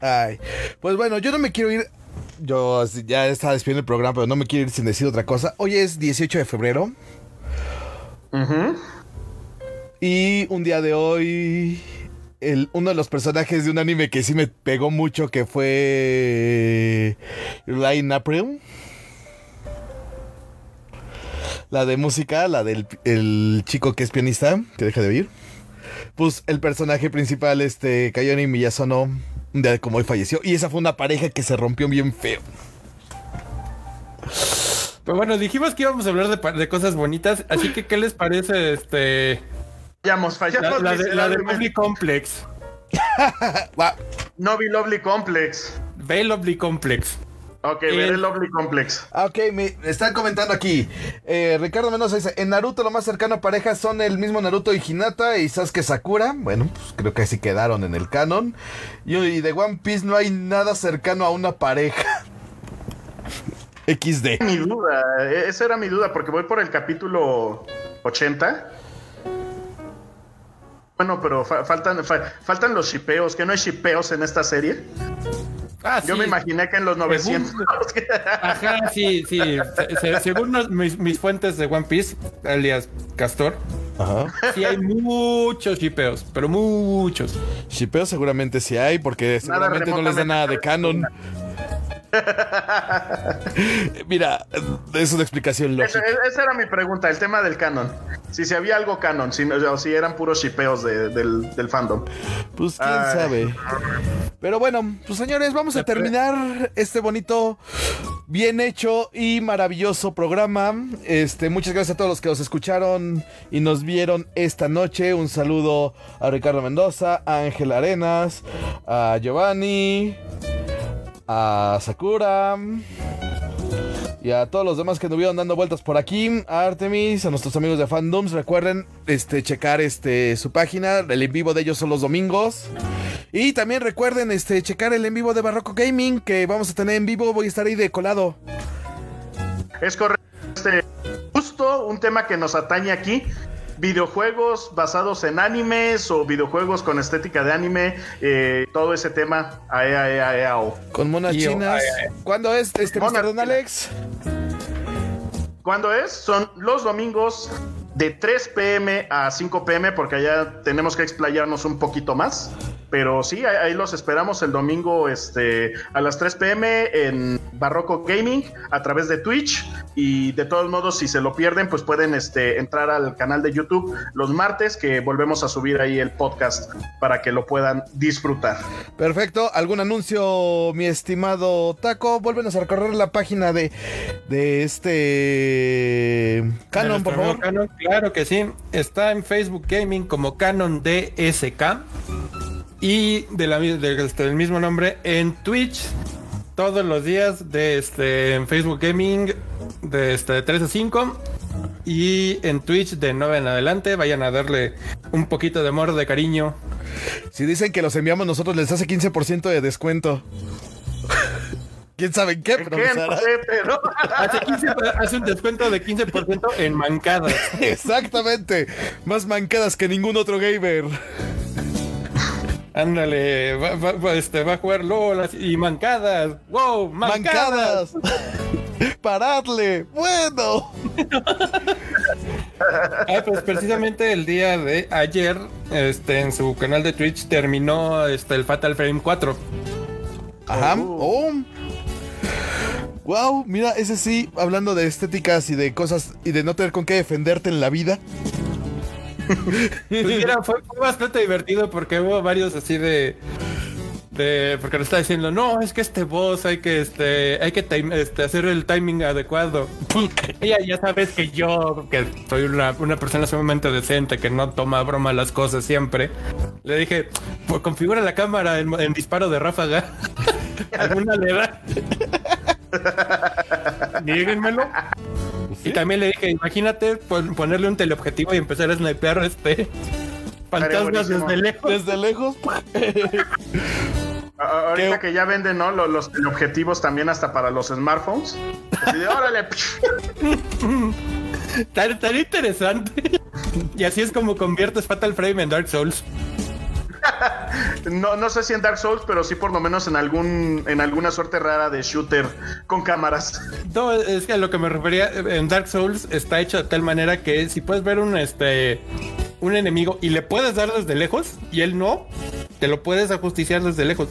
Ay. Pues bueno, yo no me quiero ir. Yo ya estaba despidiendo el programa, pero no me quiero ir sin decir otra cosa. Hoy es 18 de febrero. Ujú. Y un día de hoy, uno de los personajes de un anime que sí me pegó mucho, que fue Line April. La de música, la del el chico que es pianista, que deja de oír. Pues el personaje principal, este, Kayoni Miyazono, día como hoy falleció. Y esa fue una pareja que se rompió bien feo. Pero bueno, dijimos que íbamos a hablar de, de cosas bonitas, así que ¿qué les parece este Fallamos, la, fallamos la de, la de miserablemente. Lovely Complex? (laughs) Va, Novi Lovely Complex. Ve Lovely Complex. Ok, El- veré Lovely Complex. Ok, me están comentando aquí. Eh, Ricardo Mendoza dice: En Naruto, lo más cercano a parejas son el mismo Naruto y Hinata y Sasuke Sakura. Bueno, pues creo que así quedaron en el canon. Y, y de One Piece no hay nada cercano a una pareja. (laughs) XD. Mi duda, e- esa era mi duda, porque voy por el capítulo 80. Bueno, pero fa- faltan, fa- faltan los shipeos, que no hay shipeos en esta serie. Ah, Yo sí. me imaginé que en los 900. Ajá, sí, sí. Se- se- según mis, mis fuentes de One Piece, alias Castor, Ajá. sí hay muchos shipeos, pero muchos. Shipeo seguramente sí hay, porque seguramente no les da nada de canon. (laughs) Mira, es una explicación lógica. esa era mi pregunta, el tema del canon. Si se había algo canon, si, o si eran puros shipeos de- del, del fandom. Pues quién Ay. sabe. Pero bueno, pues señores, vamos a terminar este bonito, bien hecho y maravilloso programa. Este, muchas gracias a todos los que nos escucharon y nos vieron esta noche. Un saludo a Ricardo Mendoza, a Ángel Arenas, a Giovanni, a Sakura. Y a todos los demás que anduvieron dando vueltas por aquí, a Artemis, a nuestros amigos de Fandoms, recuerden este checar este su página, el en vivo de ellos son los domingos. Y también recuerden este checar el en vivo de Barroco Gaming que vamos a tener en vivo, voy a estar ahí de colado. Es correcto. Este, justo un tema que nos atañe aquí. Videojuegos basados en animes o videojuegos con estética de anime, eh, todo ese tema. Ae, ae, ae, ao. Con monas chinas. ay, ay. ¿Cuándo es este Monas Mr. Don. Alex? ¿Cuándo es? Son los domingos de 3 pm a 5 pm porque allá tenemos que explayarnos un poquito más. Pero sí, ahí, ahí los esperamos el domingo este, a las 3 pm en Barroco Gaming a través de Twitch. Y de todos modos, si se lo pierden, pues pueden este, entrar al canal de YouTube los martes que volvemos a subir ahí el podcast para que lo puedan disfrutar. Perfecto. ¿Algún anuncio, mi estimado Taco? Vuélvenos a recorrer la página de, de este Canon, De por favor. Canon, claro que sí. Está en Facebook Gaming como Canon DSK. Y de la, mi- de- este, del mismo nombre en Twitch. Todos los días de este, en Facebook Gaming de, este, de 3 a 5. Y en Twitch de 9 en adelante. Vayan a darle un poquito de amor, de cariño. Si dicen que los enviamos nosotros, les hace 15% de descuento. (laughs) ¿Quién sabe en qué? Pero- (laughs) Hace, 15 hace un descuento de 15% en mancadas. (laughs) Exactamente. Más mancadas que ningún otro gamer. Ándale, va, va- va, este, va a jugar LOL y mancadas. ¡Wow! ¡Mancadas! Mancadas. (laughs) Paradle. Bueno. (laughs) Ah, pues precisamente el día de ayer, este, en su canal de Twitch terminó este, el Fatal Frame 4. Ajá. Oh. Wow, mira, ese sí, hablando de estéticas y de cosas y de no tener con qué defenderte en la vida. Pues mira, fue, bastante divertido porque hubo varios así de. porque nos está diciendo, no, es que este boss hay que este hay que este, hacer el timing adecuado. (laughs) Ella ya sabes que yo, que soy una, una persona sumamente decente, que no toma broma las cosas siempre, le dije, pues configura la cámara en, en disparo de ráfaga. (laughs) ¿Alguna le da? (laughs) Díganmelo. Y también le dije, imagínate pon- ponerle un teleobjetivo y empezar a snipear este (laughs) fantasmas desde lejos. Desde lejos. A- Ahorita ¿Qué? que ya venden, ¿no? Lo- Los, objetivos también hasta para los smartphones. Así de, órale. (laughs) Tan, tan interesante. (laughs) Y así es como conviertes Fatal Frame en Dark Souls. No, no sé si en Dark Souls, pero sí por lo menos en algún en alguna suerte rara de shooter con cámaras. No, es que a lo que me refería en Dark Souls está hecho de tal manera que si puedes ver un este un enemigo y le puedes dar desde lejos y él no, te lo puedes ajusticiar desde lejos.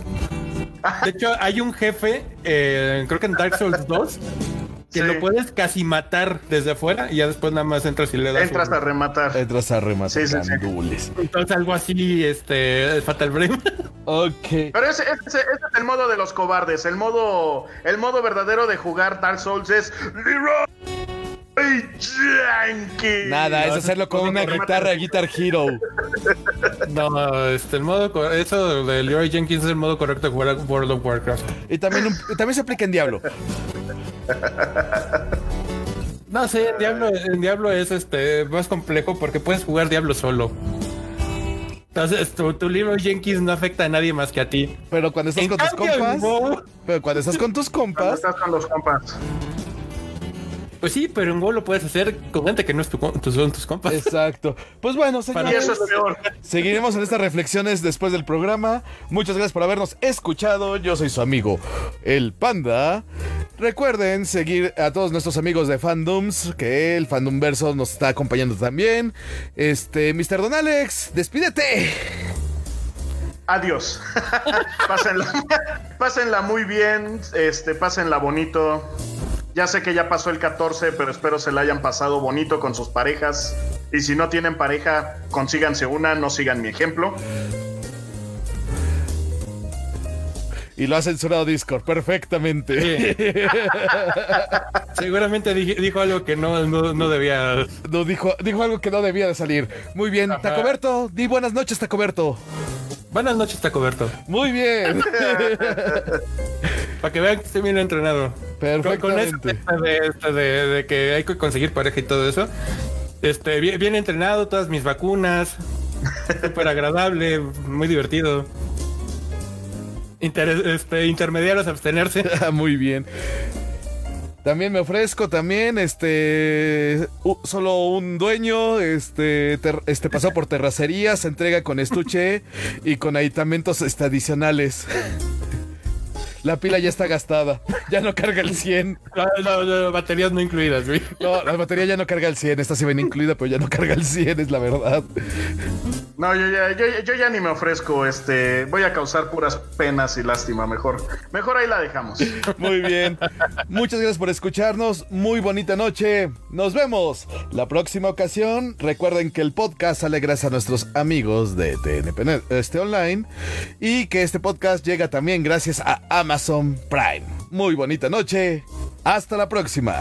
De hecho, hay un jefe, eh, creo que en Dark Souls 2, que Sí. lo puedes casi matar desde afuera y ya después nada más entras y le das. Entras un- a rematar. Entras a rematar Sí, sí, sí. gandules. Entonces algo así, este, Fatal Frame. (laughs) Ok. Pero ese, ese- ese es el modo de los cobardes. El modo, el modo verdadero de jugar Dark Souls es Leroy Yankee. Nada, es hacerlo con una guitarra Guitar Hero. (laughs) No, este, el modo, eso de Leroy Jenkins es el modo correcto de jugar a World of Warcraft. Y también, un- también se aplica en Diablo. No sé, en Diablo, en Diablo es este más complejo porque puedes jugar Diablo solo. Entonces, tu, tu Leroy Jenkins no afecta a nadie más que a ti. Pero cuando estás En con tus compas. Pero cuando estás con tus Cuando compas. estás con los compas. Pues sí, pero en WoW lo puedes hacer con gente que no es tu, tu- son tus compas. Exacto. Pues bueno, señores, eso es peor. seguiremos en estas reflexiones después del programa. Muchas gracias por habernos escuchado. Yo soy su amigo, el Panda. Recuerden seguir a todos nuestros amigos de Fandoms, que el Fandom Verso nos está acompañando también. Este, Mr. Don Alex, despídete. Adiós. (laughs) pásenla, (laughs) pásenla muy bien, este, pásenla bonito. Ya sé que ya pasó el 14, pero espero se la hayan pasado bonito con sus parejas. Y si no tienen pareja, consíganse una, no sigan mi ejemplo. Y lo ha censurado Discord perfectamente. (laughs) Seguramente dije- dijo algo que no, no, no debía. No, dijo, dijo algo que no debía de salir. Muy bien, Ajá. Tacoberto. Di buenas noches, Tacoberto. Buenas noches, Tacoberto. Muy bien. (laughs) Para que vean que estoy bien entrenado. Con, con eso Perfectamente. de, este de- de que hay que conseguir pareja y todo eso. Este, bien, bien entrenado, todas mis vacunas. (laughs) Súper agradable, muy divertido. Inter- este, intermediarios abstenerse. (laughs) Ah, Muy bien. También me ofrezco, también, este, u- solo un dueño, este, ter- este pasó por terracería, se entrega con estuche y con aditamentos este, adicionales. (laughs) La pila ya está gastada, ya no carga el 100. No, no, no, baterías no incluidas, güey. No, la batería ya no carga el 100, esta sí viene incluida, pero ya no carga el 100, es la verdad. No, yo ya, yo, yo ya ni me ofrezco, este, voy a causar puras penas y lástima, mejor. Mejor ahí la dejamos. Muy bien. Muchas gracias por escucharnos. Muy bonita noche. Nos vemos la próxima ocasión. Recuerden que el podcast sale gracias a nuestros amigos de TNP este online y que este podcast llega también gracias a Amazon Prime. Muy bonita noche. Hasta la próxima.